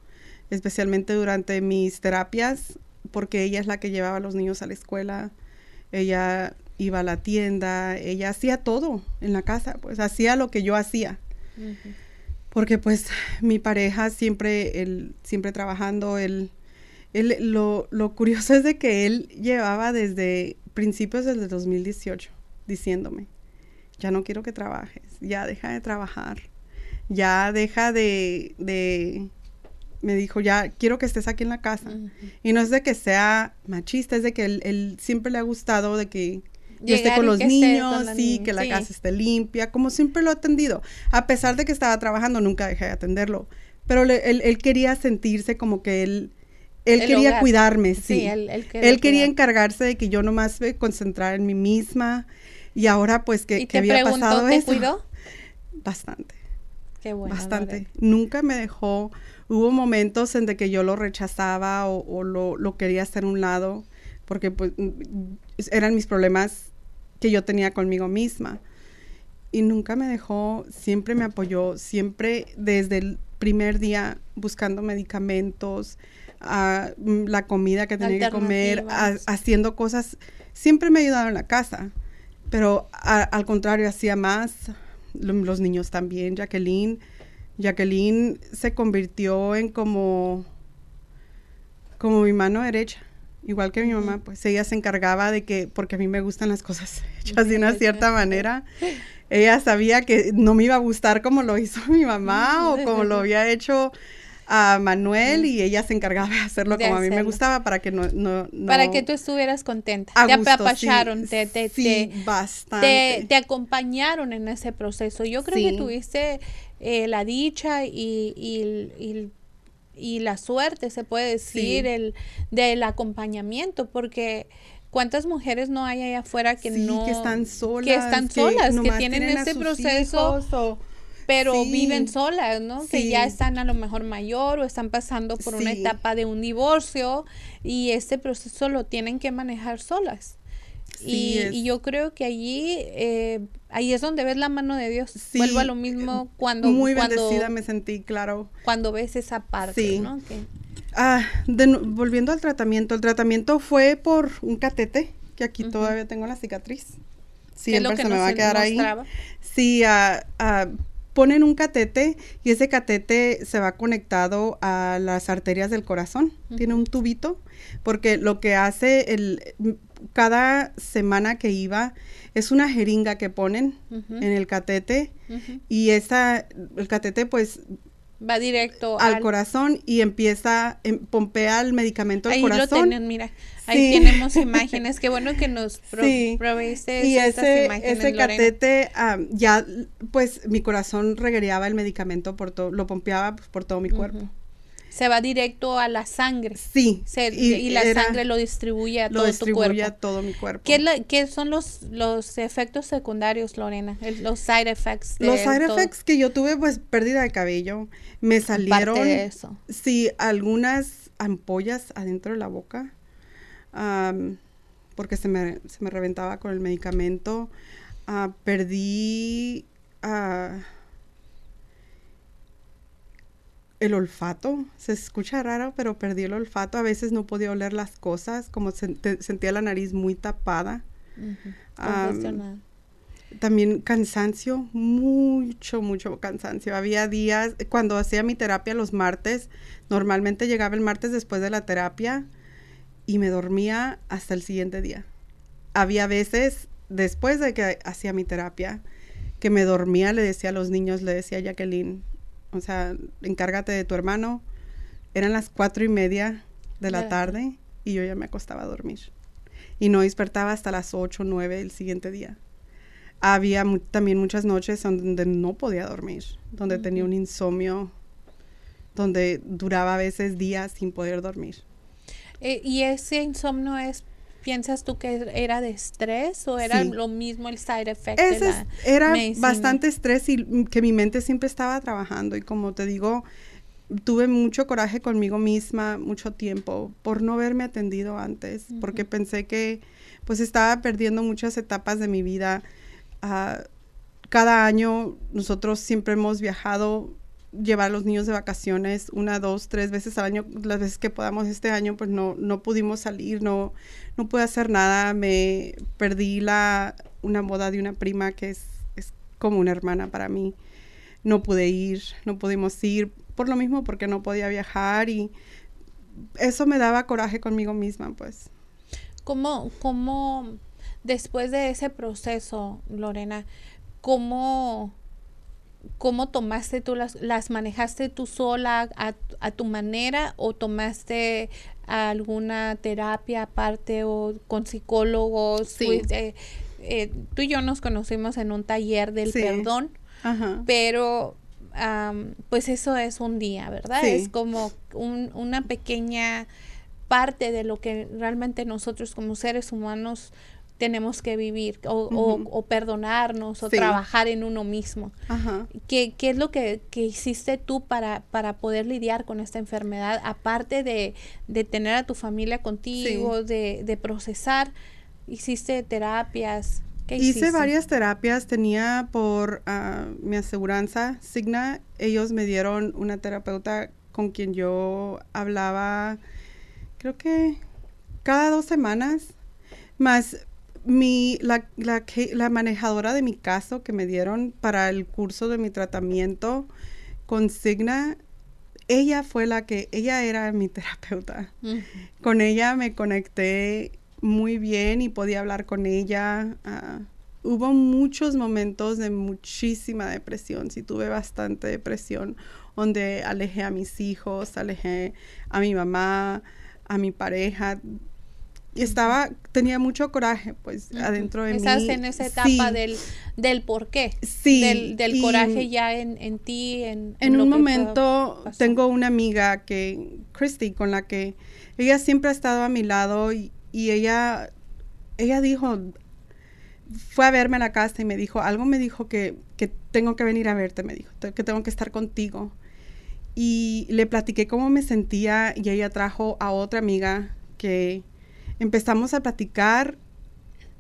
especialmente durante mis terapias, porque ella es la que llevaba a los niños a la escuela, ella iba a la tienda, ella hacía todo en la casa, pues hacía lo que yo hacía. Porque pues mi pareja siempre, él, siempre trabajando, él, él lo, lo, curioso es de que él llevaba desde principios del 2018 diciéndome, ya no quiero que trabajes, ya deja de trabajar, ya deja de, de me dijo, ya quiero que estés aquí en la casa. Y no es de que sea machista, es de que él, siempre le ha gustado de que yo esté con los niños, sí, que la casa esté limpia, como siempre lo ha atendido. A pesar de que estaba trabajando, nunca dejé de atenderlo. Pero él, quería sentirse como que él, él quería cuidarme, sí. él, quería, encargarse de que yo nomás me concentrara en mí misma. Y ahora, pues, que, que había pasado ¿te cuidó? Bastante. Qué bueno. Bastante. Nunca me dejó hubo momentos en de que yo lo rechazaba o, lo, quería hacer a un lado porque pues mm, eran mis problemas que yo tenía conmigo misma. Y nunca me dejó, siempre me apoyó, siempre desde el primer día buscando medicamentos, ah, mm, la comida que tenía que comer, haciendo cosas, siempre me ha ayudado en la casa, pero al contrario hacía más, los niños también, Jacqueline, Jacqueline se convirtió en como, como mi mano derecha. Igual que mi mamá, pues ella se encargaba de que, porque a mí me gustan las cosas hechas de una cierta manera, ella sabía que no me iba a gustar como lo hizo mi mamá o como lo había hecho a Manuel y ella se encargaba de hacerlo como a mí me gustaba para que no, no, Para que tú estuvieras contenta. te apapacharon, te, te, bastante. te, acompañaron en ese proceso. Yo creo que tuviste eh, la dicha y, y, y, la suerte, se puede decir, el, del acompañamiento, porque cuántas mujeres no hay allá afuera que no... que están solas. Que están solas, que, tienen, ese proceso... pero viven solas, ¿no? Que ya están a lo mejor mayor o están pasando por una etapa de un divorcio y ese proceso lo tienen que manejar solas y, yo creo que allí, eh, ahí es donde ves la mano de Dios. Vuelvo a lo mismo cuando... Muy bendecida me sentí, claro. Cuando ves esa parte, ¿no? Ah, volviendo al tratamiento, el tratamiento fue por un catete que aquí todavía tengo la cicatriz. ¿Qué es lo Siempre que se me va a quedar ahí. Sí, ah, ah, ponen un catete y ese catete se va conectado a las arterias del corazón. Tiene un tubito porque lo que hace el cada semana que iba es una jeringa que ponen en el catete y esa el catete pues Va directo al, corazón y empieza em, pompea el medicamento al Ahí lo corazón. tienen, mira. Ahí Sí. tenemos imágenes. Qué bueno que nos pro- Sí. proveíste y estas ese, imágenes, ese Lorena. catete ya pues mi corazón reguereaba el medicamento por todo lo pompeaba pues, por todo mi cuerpo. Se va directo a la sangre. sí Se- y, la era- sangre lo distribuye a lo todo distribuye tu a cuerpo. todo mi cuerpo ¿Qué, la- qué son los, los efectos secundarios, Lorena? El- los side effects. de los side todo. effects que yo tuve pues pérdida de cabello me salieron Aparte de eso. sí algunas ampollas adentro de la boca porque se me, se me reventaba con el medicamento Ah, perdí ah, el olfato se escucha raro pero perdí el olfato a veces no podía oler las cosas como sent- sentía la nariz muy tapada también cansancio, mucho, mucho cansancio. Había días, cuando hacía mi terapia los martes, normalmente llegaba el martes después de la terapia y me dormía hasta el siguiente día. Había veces, después de que hacía mi terapia, que me dormía, le decía a los niños, le decía a Jacqueline, o sea, encárgate de tu hermano. Eran las cuatro y media de la tarde y yo ya me acostaba a dormir. Y no despertaba hasta las ocho, nueve del siguiente día había mu- también muchas noches donde no podía dormir, donde tenía un insomnio, donde duraba a veces días sin poder dormir. Eh, ¿Y ese insomnio es, piensas tú que era de estrés o era Sí. lo mismo el side effect de Ese la era medicina? bastante estrés y que mi mente siempre estaba trabajando y como te digo, tuve mucho coraje conmigo misma mucho tiempo por no haberme atendido antes, porque pensé que pues estaba perdiendo muchas etapas de mi vida. Ah, cada año nosotros siempre hemos viajado, llevar a los niños de vacaciones una, dos, tres veces al año, las veces que podamos este año, pues no, no pudimos salir, no, no pude hacer nada, me perdí la, una boda de una prima que es, es como una hermana para mí. No pude ir, no pudimos ir, por lo mismo porque no podía viajar y eso me daba coraje conmigo misma, pues. ¿Cómo, cómo, después de ese proceso, Lorena, cómo, cómo tomaste tú las, las manejaste tú sola a, a tu manera o tomaste alguna terapia aparte o con psicólogos? Sí. Fuiste- eh, tú y yo nos conocimos en un taller del Sí. perdón, Ajá. pero pues eso es un día, ¿verdad? Sí. Es como un- una pequeña parte de lo que realmente nosotros como seres humanos tenemos que vivir o, o- perdonarnos o Sí. trabajar en uno mismo. Ajá. ¿Qué, qué es lo que, que hiciste tú para, para poder lidiar con esta enfermedad? Aparte de, de tener a tu familia contigo, de, de procesar, hiciste terapias. ¿Qué Hice hiciste? varias terapias, tenía por ah, mi aseguranza, Signa, ellos me dieron una terapeuta con quien yo hablaba, creo que cada dos semanas, más mi, la, la, la manejadora de mi caso que me dieron para el curso de mi tratamiento con Signa, ella fue la que, ella era mi terapeuta Ujú. con ella me conecté muy bien y podía hablar con ella. ah, hubo muchos momentos de muchísima depresión, sí tuve bastante depresión, donde alejé a mis hijos, alejé a mi mamá, a mi pareja. Y estaba, tenía mucho coraje, pues, Ujú. adentro de Estás mí. en esa etapa Sí, del, del por qué. Sí, Del, del coraje ya en, en ti. En, En lo un momento tengo una amiga que, Christy, con la que ella siempre ha estado a mi lado y, y ella, ella dijo, fue a verme a la casa y me dijo, algo me dijo que, que tengo que venir a verte, me dijo, que tengo que estar contigo. Y le platiqué cómo me sentía y ella trajo a otra amiga que empezamos a platicar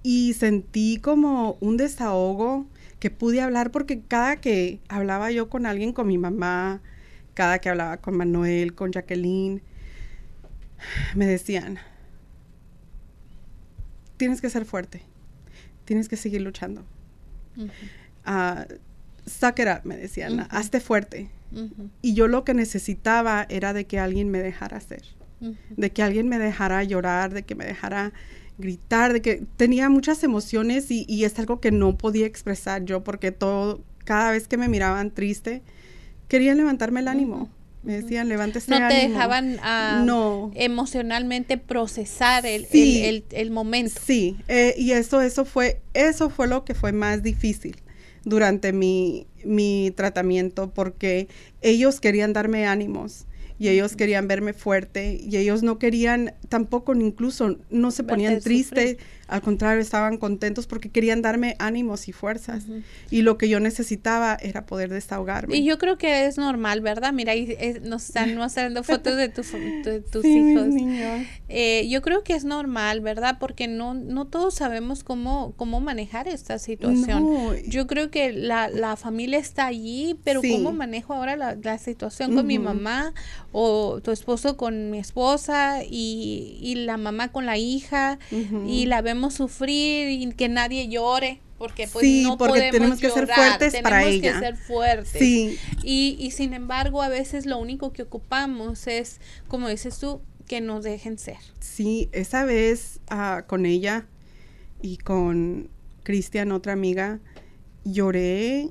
y sentí como un desahogo que pude hablar porque cada que hablaba yo con alguien, con mi mamá, cada que hablaba con Manuel, con Jacqueline, me decían, tienes que ser fuerte, tienes que seguir luchando. Ah, suck it up, me decían, hazte fuerte. Y yo lo que necesitaba era de que alguien me dejara de que alguien me dejara llorar, de que me dejara gritar, de que tenía muchas emociones y, y, es algo que no podía expresar yo porque todo, cada vez que me miraban triste, quería levantarme el ánimo. Me decían, levántese No te dejaban ah, no. emocionalmente procesar el, el, el, momento. Sí, eh, y eso, eso, fue, eso fue lo que fue más difícil durante mi, mi tratamiento porque ellos querían darme ánimos y ellos querían verme fuerte y ellos no querían tampoco incluso no se ponían tristes al contrario, estaban contentos porque querían darme ánimos y fuerzas. Y lo que yo necesitaba era poder desahogarme. Y yo creo que es normal, ¿verdad? Mira, ahí eh, nos están mostrando fotos de tus, tus hijos. Eh, yo creo que es normal, ¿verdad? Porque no, no todos sabemos cómo, cómo manejar esta situación. Yo creo que la, la, familia está allí, pero ¿cómo manejo ahora la, la situación con mi mamá o tu esposo con mi esposa y, y la mamá con la hija y la vemos sufrir y que nadie llore porque pues no porque tenemos que ser fuertes para ella. que ser fuertes. Sí. Y, y sin embargo, a veces lo único que ocupamos es, como dices tú, que nos dejen ser. Sí, esa vez uh, con ella y con Cristian, otra amiga, lloré,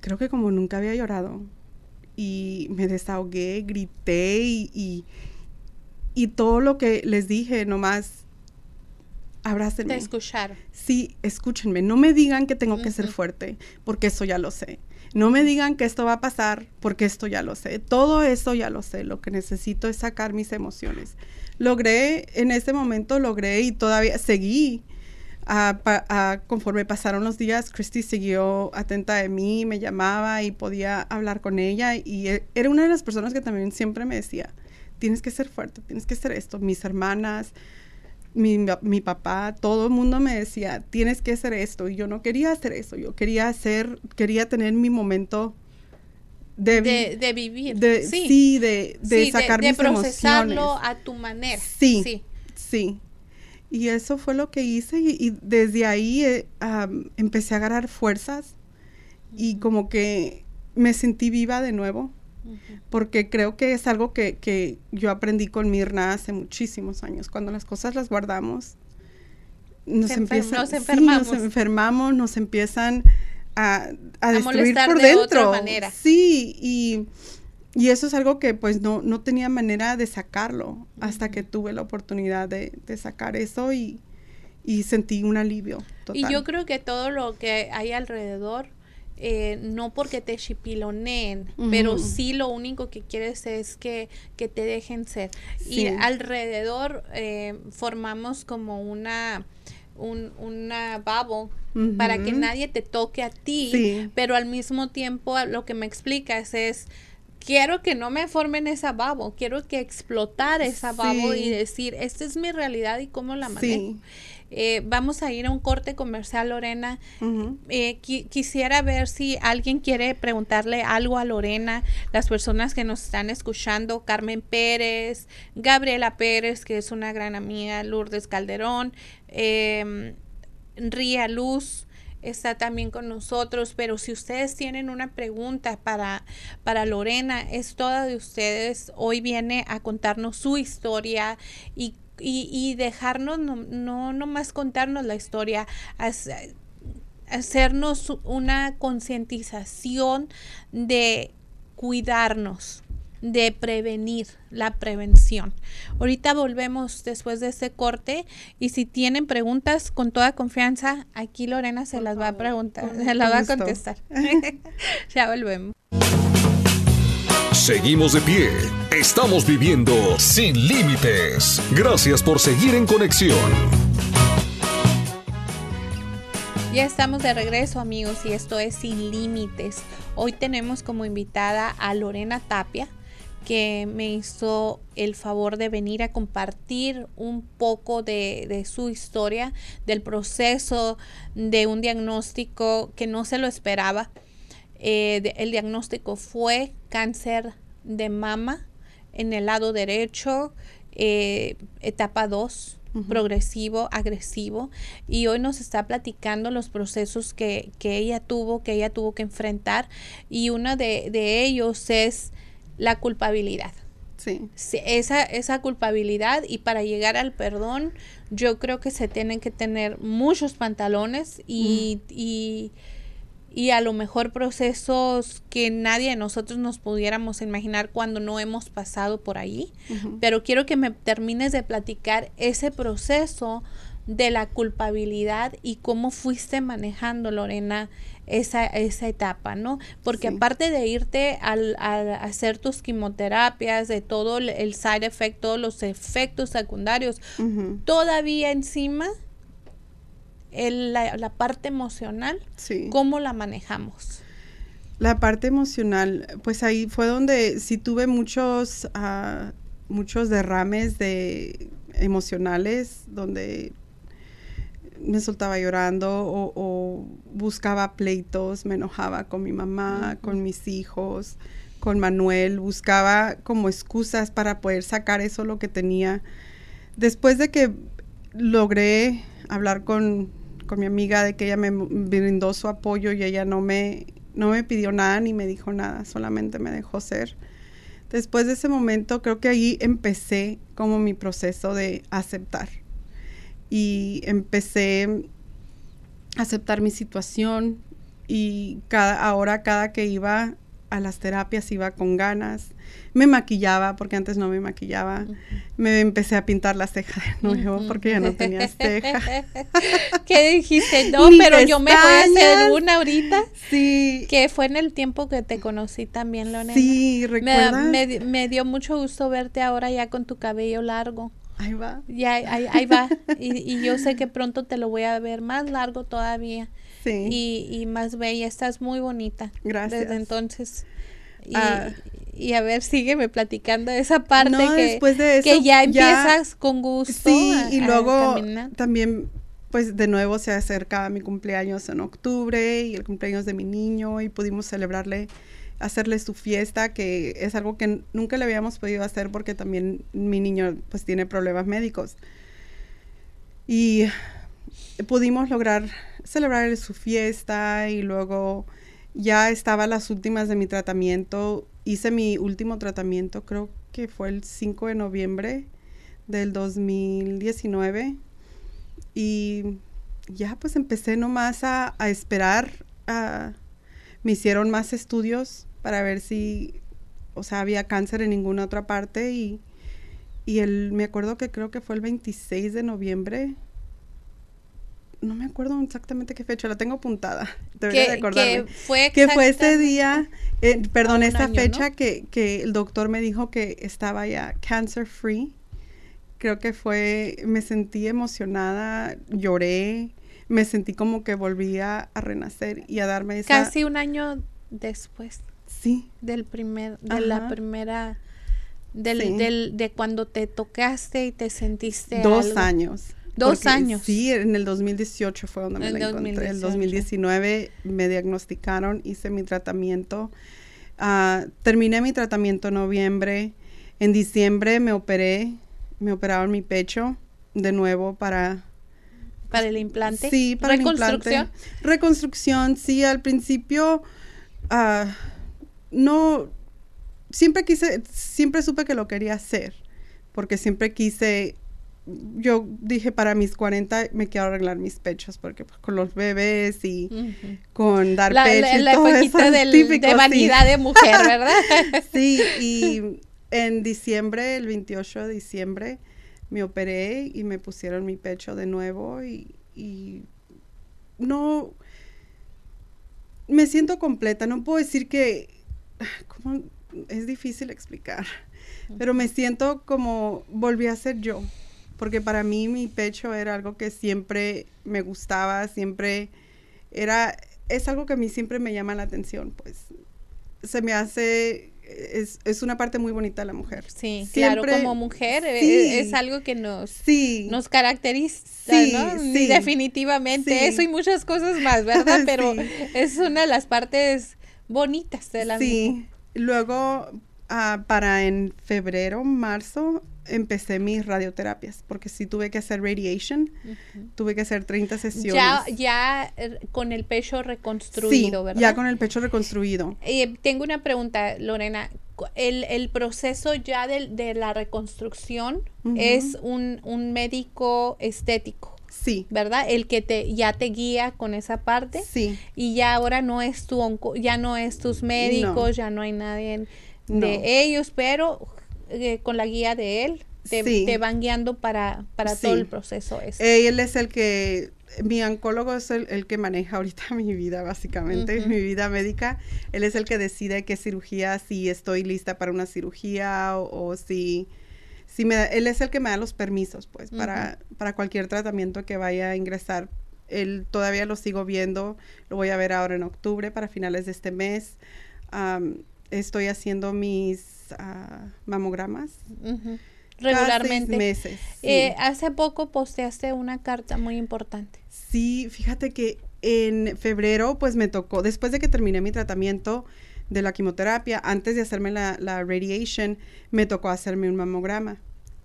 creo que como nunca había llorado. Y me desahogué, grité y, y, y todo lo que les dije, nomás abrácenme. Te escucharon. Sí, escúchenme. No me digan que tengo que ser fuerte, porque eso ya lo sé. No me digan que esto va a pasar, porque esto ya lo sé. Todo eso ya lo sé. Lo que necesito es sacar mis emociones. Logré, en ese momento logré y todavía seguí. conforme pasaron los días, Christy siguió atenta de mí, me llamaba y podía hablar con ella. Y e, era una de las personas que también siempre me decía, tienes que ser fuerte, tienes que ser esto. Mis hermanas, mi, mi, papá, todo el mundo me decía, tienes que hacer esto. Y yo no quería hacer eso. Yo quería hacer, quería tener mi momento de, de, vivir. De, sí. de, de sacar de, procesarlo a tu manera. Sí, sí, Y eso fue lo que hice y, desde ahí eh, empecé a agarrar fuerzas y como que me sentí viva de nuevo porque creo que es algo que, yo aprendí con Mirna hace muchísimos años. Cuando las cosas las guardamos, nos, empiezan, nos enfermamos. nos enfermamos, nos empiezan a, destruir por de dentro. Otra manera. Sí, y, eso es algo que pues no, no tenía manera de sacarlo hasta que tuve la oportunidad de, sacar eso y, y, sentí un alivio. Y yo creo que todo lo que hay alrededor eh, no porque te chipiloneen, pero sí lo único que quieres es que, que te dejen ser. Y alrededor eh, formamos como una, un, una bubble para que nadie te toque a ti, pero al mismo tiempo lo que me explicas es quiero que no me formen esa babo, quiero que explotar esa babo y decir, esta es mi realidad y cómo la manejo. Eh, vamos a ir a un corte comercial, Lorena. Eh, quisiera ver si alguien quiere preguntarle algo a Lorena, las personas que nos están escuchando, Carmen Pérez, Gabriela Pérez, que es una gran amiga, Lourdes Calderón, eh, Ría Luz está también con nosotros, pero si ustedes tienen una pregunta para, para Lorena, es toda de ustedes. Hoy viene a contarnos su historia y y, dejarnos, no, no nomás contarnos la historia, hacernos una concientización de cuidarnos, de prevenir, la prevención. Ahorita volvemos después de ese corte y si tienen preguntas con toda confianza, aquí Lorena se las va a preguntar, se las va a contestar. ya volvemos. Seguimos de pie. Estamos viviendo sin límites. Gracias por seguir en conexión. Ya estamos de regreso amigos y esto es Sin Límites. Hoy tenemos como invitada a Lorena Tapia que me hizo el favor de venir a compartir un poco de, su historia, del proceso de un diagnóstico que no se lo esperaba. Eh, el diagnóstico fue cáncer de mama en el lado derecho, eh, etapa 2. progresivo, agresivo, y hoy nos está platicando los procesos que, que, ella tuvo, que ella tuvo que enfrentar, y uno de, de ellos es la culpabilidad. Sí. Esa, esa culpabilidad y para llegar al perdón yo creo que se tienen que tener muchos pantalones y, y, y, a lo mejor procesos que nadie de nosotros nos pudiéramos imaginar cuando no hemos pasado por ahí. Pero quiero que me termines de platicar ese proceso de la culpabilidad y cómo fuiste manejando, Lorena, esa, esa etapa, ¿no? Porque aparte de irte al, a hacer tus quimioterapias, de todo el side effect, todos los efectos secundarios, todavía encima el, la, parte emocional, ¿cómo la manejamos? La parte emocional, pues ahí fue donde sí tuve muchos, uh, muchos derrames de emocionales, donde me soltaba llorando o, buscaba pleitos, me enojaba con mi mamá, con mis hijos, con Manuel, buscaba como excusas para poder sacar eso lo que tenía. Después de que logré hablar con, con mi amiga de que ella me brindó su apoyo y ella no me, no me pidió nada ni me dijo nada, solamente me dejó ser. Después de ese momento creo que ahí empecé como mi proceso de aceptar y empecé a aceptar mi situación y cada, ahora cada que iba a las terapias iba con ganas. Me maquillaba porque antes no me maquillaba. Me empecé a pintar la ceja de nuevo porque ya no tenía ceja. ¿Qué dijiste? No, pero yo me voy a hacer una ahorita. Sí. Que fue en el tiempo que te conocí también, Lorena. Sí, recuerda. Me, me dio mucho gusto verte ahora ya con tu cabello largo. Ahí va. Ya, ahí, ahí va. Y, y, yo sé que pronto te lo voy a ver más largo todavía. Sí. Y, y más bella. Estás muy bonita. Gracias. Desde entonces. Y, ah. y a ver, sígueme platicando esa parte que, después de eso, que ya empiezas con gusto. Sí, y luego también, pues de nuevo se acerca mi cumpleaños en octubre y el cumpleaños de mi niño y pudimos celebrarle hacerle su fiesta, que es algo que nunca le habíamos podido hacer porque también mi niño pues tiene problemas médicos. Y pudimos lograr celebrar su fiesta y luego ya estaba las últimas de mi tratamiento. Hice mi último tratamiento, creo que fue el 5 de noviembre del 2019. Y ya pues empecé nomás a, a esperar. A, me hicieron más estudios para ver si, o sea, había cáncer en ninguna otra parte y, y me acuerdo que creo que fue el 26 de noviembre. No me acuerdo exactamente qué fecha, la tengo apuntada. Debería. Que fue, que fue ese día, eh, perdón, esa fecha que, que el doctor me dijo que estaba ya cancer free. Creo que fue, me sentí emocionada, lloré, me sentí como que volvía a renacer y a darme esa... Casi un año después. Sí. Del primer, de la primera, del, del, de cuando te tocaste y te sentiste. Dos años. Dos años. Sí, en el 2018 fue donde me la encontré. En el 2019 me diagnosticaron, hice mi tratamiento. Uh, terminé mi tratamiento en noviembre. En diciembre me operé, me operaron mi pecho de nuevo para... ¿Para el implante? Sí, para el implante. Reconstrucción, sí, al principio... Uh, no, siempre quise, siempre supe que lo quería hacer, porque siempre quise, yo dije para mis 40 me quiero arreglar mis pechos, porque pues, con los bebés y con dar pecho y todo eso de vanidad de mujer, ¿verdad? sí, y en diciembre, el 28 de diciembre, me operé y me pusieron mi pecho de nuevo y, y no, me siento completa, no puedo decir que ¿cómo? es difícil explicar, pero me siento como volví a ser yo, porque para mí mi pecho era algo que siempre me gustaba, siempre era, es algo que a mí siempre me llama la atención, pues se me hace es, es, una parte muy bonita de la mujer. Sí, claro, como mujer eh, es, algo que nos, sí, nos caracteriza, ¿no? Sí. Definitivamente, eso y muchas cosas más, ¿verdad? Pero es una de las partes bonitas de la Sí, luego ah, para en febrero, marzo, empecé mis radioterapias, porque sí tuve que hacer radiation, tuve que hacer 30 sesiones. Ya, ya eh, con el pecho reconstruido, sí, ¿verdad? Ya con el pecho reconstruido. Eh, tengo una pregunta, Lorena. El, el proceso ya de, de la reconstrucción es un, un médico estético. Sí. ¿Verdad? El que te ya te guía con esa parte. Sí. Y ya ahora no es tu onco, ya no es tus médicos, ya no hay nadie de ellos, pero eh, con la guía de él te, te van guiando para, para todo el proceso. Ese. Él es el que mi oncólogo es el, que maneja ahorita mi vida, básicamente, mi vida médica. Él es el que decide qué cirugía, si estoy lista para una cirugía o, si, si me, él es el que me da los permisos, pues, para, para cualquier tratamiento que vaya a ingresar. Él todavía lo sigo viendo, lo voy a ver ahora en octubre, para finales de este mes. estoy haciendo mis uh, mamogramas regularmente. meses. Eh, hace poco posteaste una carta muy importante. Sí, fíjate que en febrero pues me tocó, después de que terminé mi tratamiento de la quimioterapia, antes de hacerme la, la radiation, me tocó hacerme un mamograma.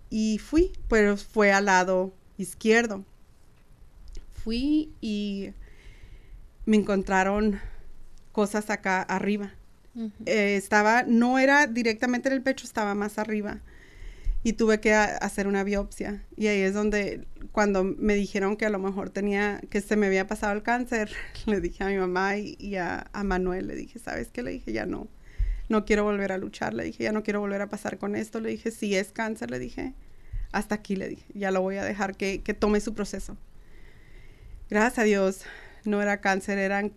Y fui, pero fue al lado izquierdo. Fui y me encontraron cosas acá arriba. Eh, estaba, no era directamente en el pecho, estaba más arriba y tuve que hacer una biopsia. Y ahí es donde, cuando me dijeron que a lo mejor tenía, que se me había pasado el cáncer, le dije a mi mamá y, a, Manuel, le dije, ¿sabes qué? Le dije, ya no, no quiero volver a luchar, le dije, ya no quiero volver a pasar con esto, le dije, si es cáncer, le dije, hasta aquí, le dije, ya lo voy a dejar que, tome su proceso. Gracias a Dios, no era cáncer, eran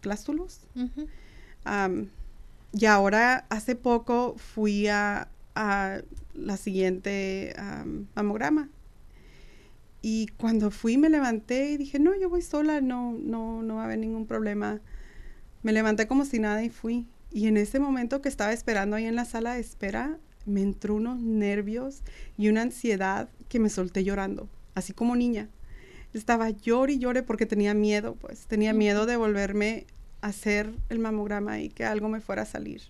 clástulos. Y ahora, hace poco, fui a, a la siguiente mamograma. Y cuando fui me levanté y dije, no, yo voy sola, no, no, no va a haber ningún problema. Me levanté como si nada y fui. Y en ese momento que estaba esperando ahí en la sala de espera, me entró unos nervios y una ansiedad que me solté llorando, así como niña. Estaba llore y llore porque tenía miedo, pues tenía miedo de volverme hacer el mamograma y que algo me fuera a salir.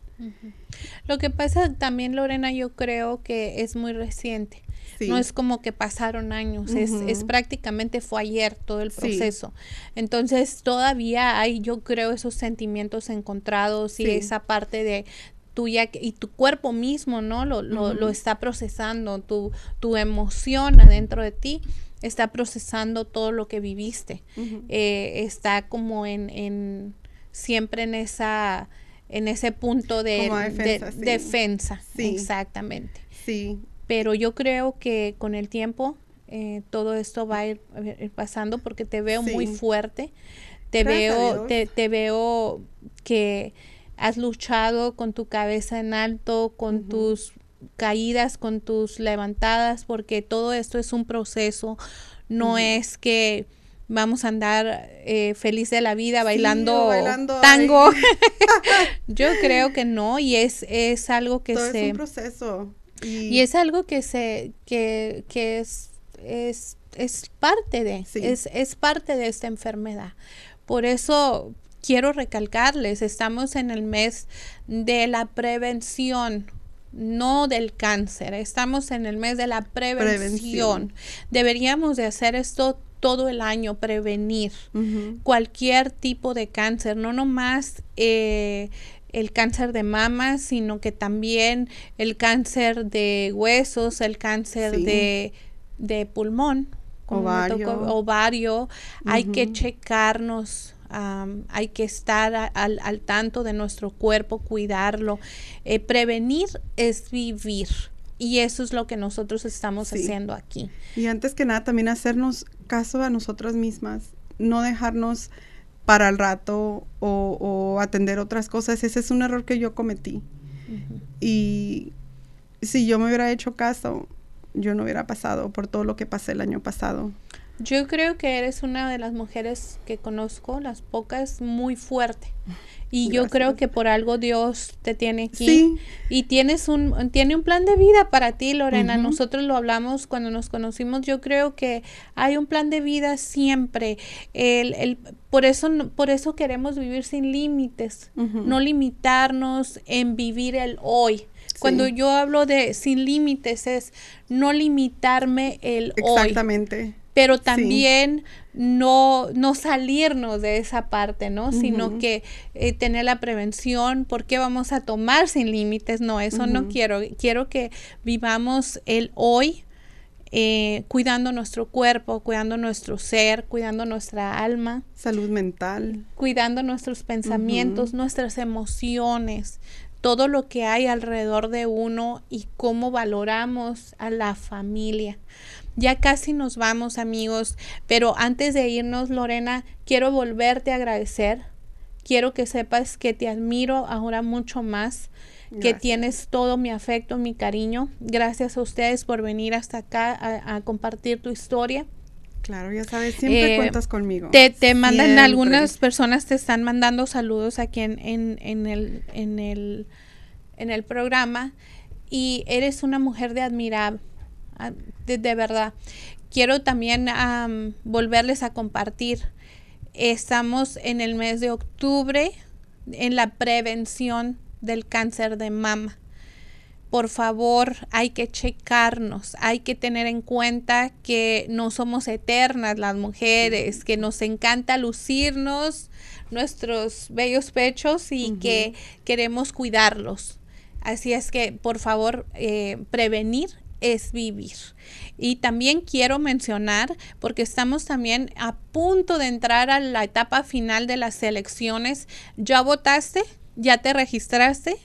Lo que pasa también, Lorena, yo creo que es muy reciente. No es como que pasaron años, es, prácticamente fue ayer todo el proceso. Entonces todavía hay, yo creo, esos sentimientos encontrados y esa parte de tuya y tu cuerpo mismo, ¿no? Lo, lo, está procesando, tu, tu emoción adentro de ti está procesando todo lo que viviste. Eh, está como en, en siempre en esa en ese punto de, defensa. Exactamente. Sí. Pero yo creo que con el tiempo eh, todo esto va a ir, pasando porque te veo muy fuerte. Te veo, te, te, veo que has luchado con tu cabeza en alto, con tus caídas, con tus levantadas, porque todo esto es un proceso. No es que vamos a andar eh, feliz de la vida bailando, tango. Yo creo que no, y es, es algo que Todo se... Es un proceso. Y... es algo que se, que, que es, es, es parte de, es, es parte de esta enfermedad. Por eso quiero recalcarles, estamos en el mes de la prevención no del cáncer. Estamos en el mes de la prevención. prevención. Deberíamos de hacer esto todo el año prevenir cualquier tipo de cáncer, no nomás eh, el cáncer de mama, sino que también el cáncer de huesos, el cáncer de, de, pulmón, ovario. ovario. Hay que checarnos. hay que estar al, al, tanto de nuestro cuerpo, cuidarlo. Eh, prevenir es vivir. Y eso es lo que nosotros estamos haciendo aquí. Y antes que nada, también hacernos caso a nosotras mismas, no dejarnos para el rato o, atender otras cosas. Ese es un error que yo cometí. Y si yo me hubiera hecho caso, yo no hubiera pasado por todo lo que pasé el año pasado. Yo creo que eres una de las mujeres que conozco, las pocas, muy fuerte. Y yo creo que por algo Dios te tiene aquí. Y tienes un, tiene un plan de vida para ti, Lorena. Nosotros lo hablamos cuando nos conocimos. Yo creo que hay un plan de vida siempre. El, el, por, eso, por eso queremos vivir sin límites. No limitarnos en vivir el hoy. Cuando yo hablo de sin límites es no limitarme el hoy. Exactamente pero también no, no salirnos de esa parte, ¿no? Sino que eh, tener la prevención, ¿por qué vamos a tomar sin límites? No, eso no quiero. Quiero que vivamos el hoy. Eh, cuidando nuestro cuerpo, cuidando nuestro ser, cuidando nuestra alma. Salud mental. Cuidando nuestros pensamientos, nuestras emociones, todo lo que hay alrededor de uno y cómo valoramos a la familia. Ya casi nos vamos amigos, pero antes de irnos Lorena, quiero volverte a agradecer. Quiero que sepas que te admiro ahora mucho más, que tienes todo mi afecto, mi cariño. Gracias a ustedes por venir hasta acá a, compartir tu historia. Claro, ya sabes, siempre eh, cuentas conmigo. Te, te mandan, algunas personas te están mandando saludos aquí en, en, el, en, el, en el programa y eres una mujer de admirar Ah, de, verdad. Quiero también volverles a compartir. Estamos en el mes de octubre en la prevención del cáncer de mama. Por favor, hay que checarnos, hay que tener en cuenta que no somos eternas las mujeres, que nos encanta lucirnos nuestros bellos pechos y que queremos cuidarlos. Así es que, por favor, eh, prevenir es vivir. Y también quiero mencionar, porque estamos también a punto de entrar a la etapa final de las elecciones, ¿ya votaste? ¿Ya te registraste?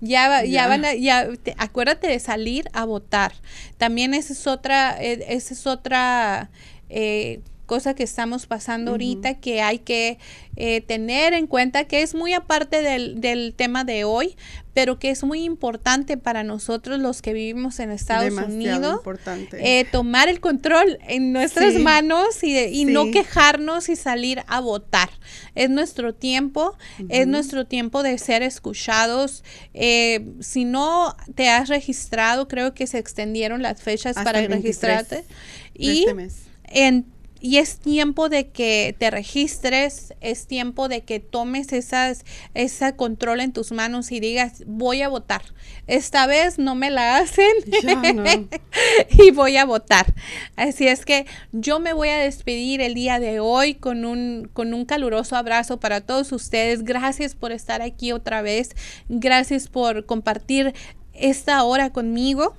Ya, ya. van a, ya, acuérdate de salir a votar. También esa es otra, eh, esa es otra eh, cosa que estamos pasando ahorita que hay que eh, tener en cuenta que es muy aparte del, del, tema de hoy, pero que es muy importante para nosotros los que vivimos en Estados Unidos. Eh, tomar el control en nuestras manos y, y no quejarnos y salir a votar. Es nuestro tiempo, es nuestro tiempo de ser escuchados. Eh, si no te has registrado, creo que se extendieron las fechas para registrarte. Y este en y es tiempo de que te registres, es tiempo de que tomes esas, ese control en tus manos y digas, voy a votar. Esta vez no me la hacen y voy a votar. Así es que yo me voy a despedir el día de hoy con un, con un caluroso abrazo para todos ustedes. Gracias por estar aquí otra vez. Gracias por compartir esta hora conmigo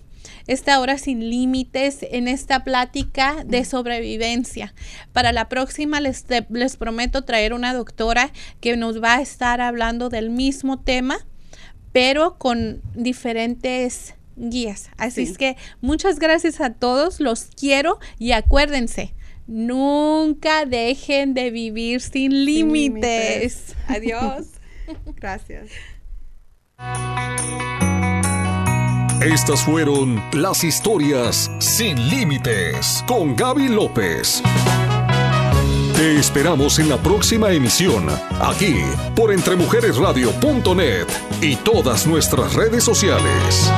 esta hora sin límites en esta plática de sobrevivencia. Para la próxima les, les prometo traer una doctora que nos va a estar hablando del mismo tema, pero con diferentes guías. Así es que muchas gracias a todos, los quiero y acuérdense, nunca dejen de vivir sin límites. Adiós. gracias. Estas fueron las historias sin límites con Gaby López. Te esperamos en la próxima emisión, aquí por entremujeresradio.net y todas nuestras redes sociales.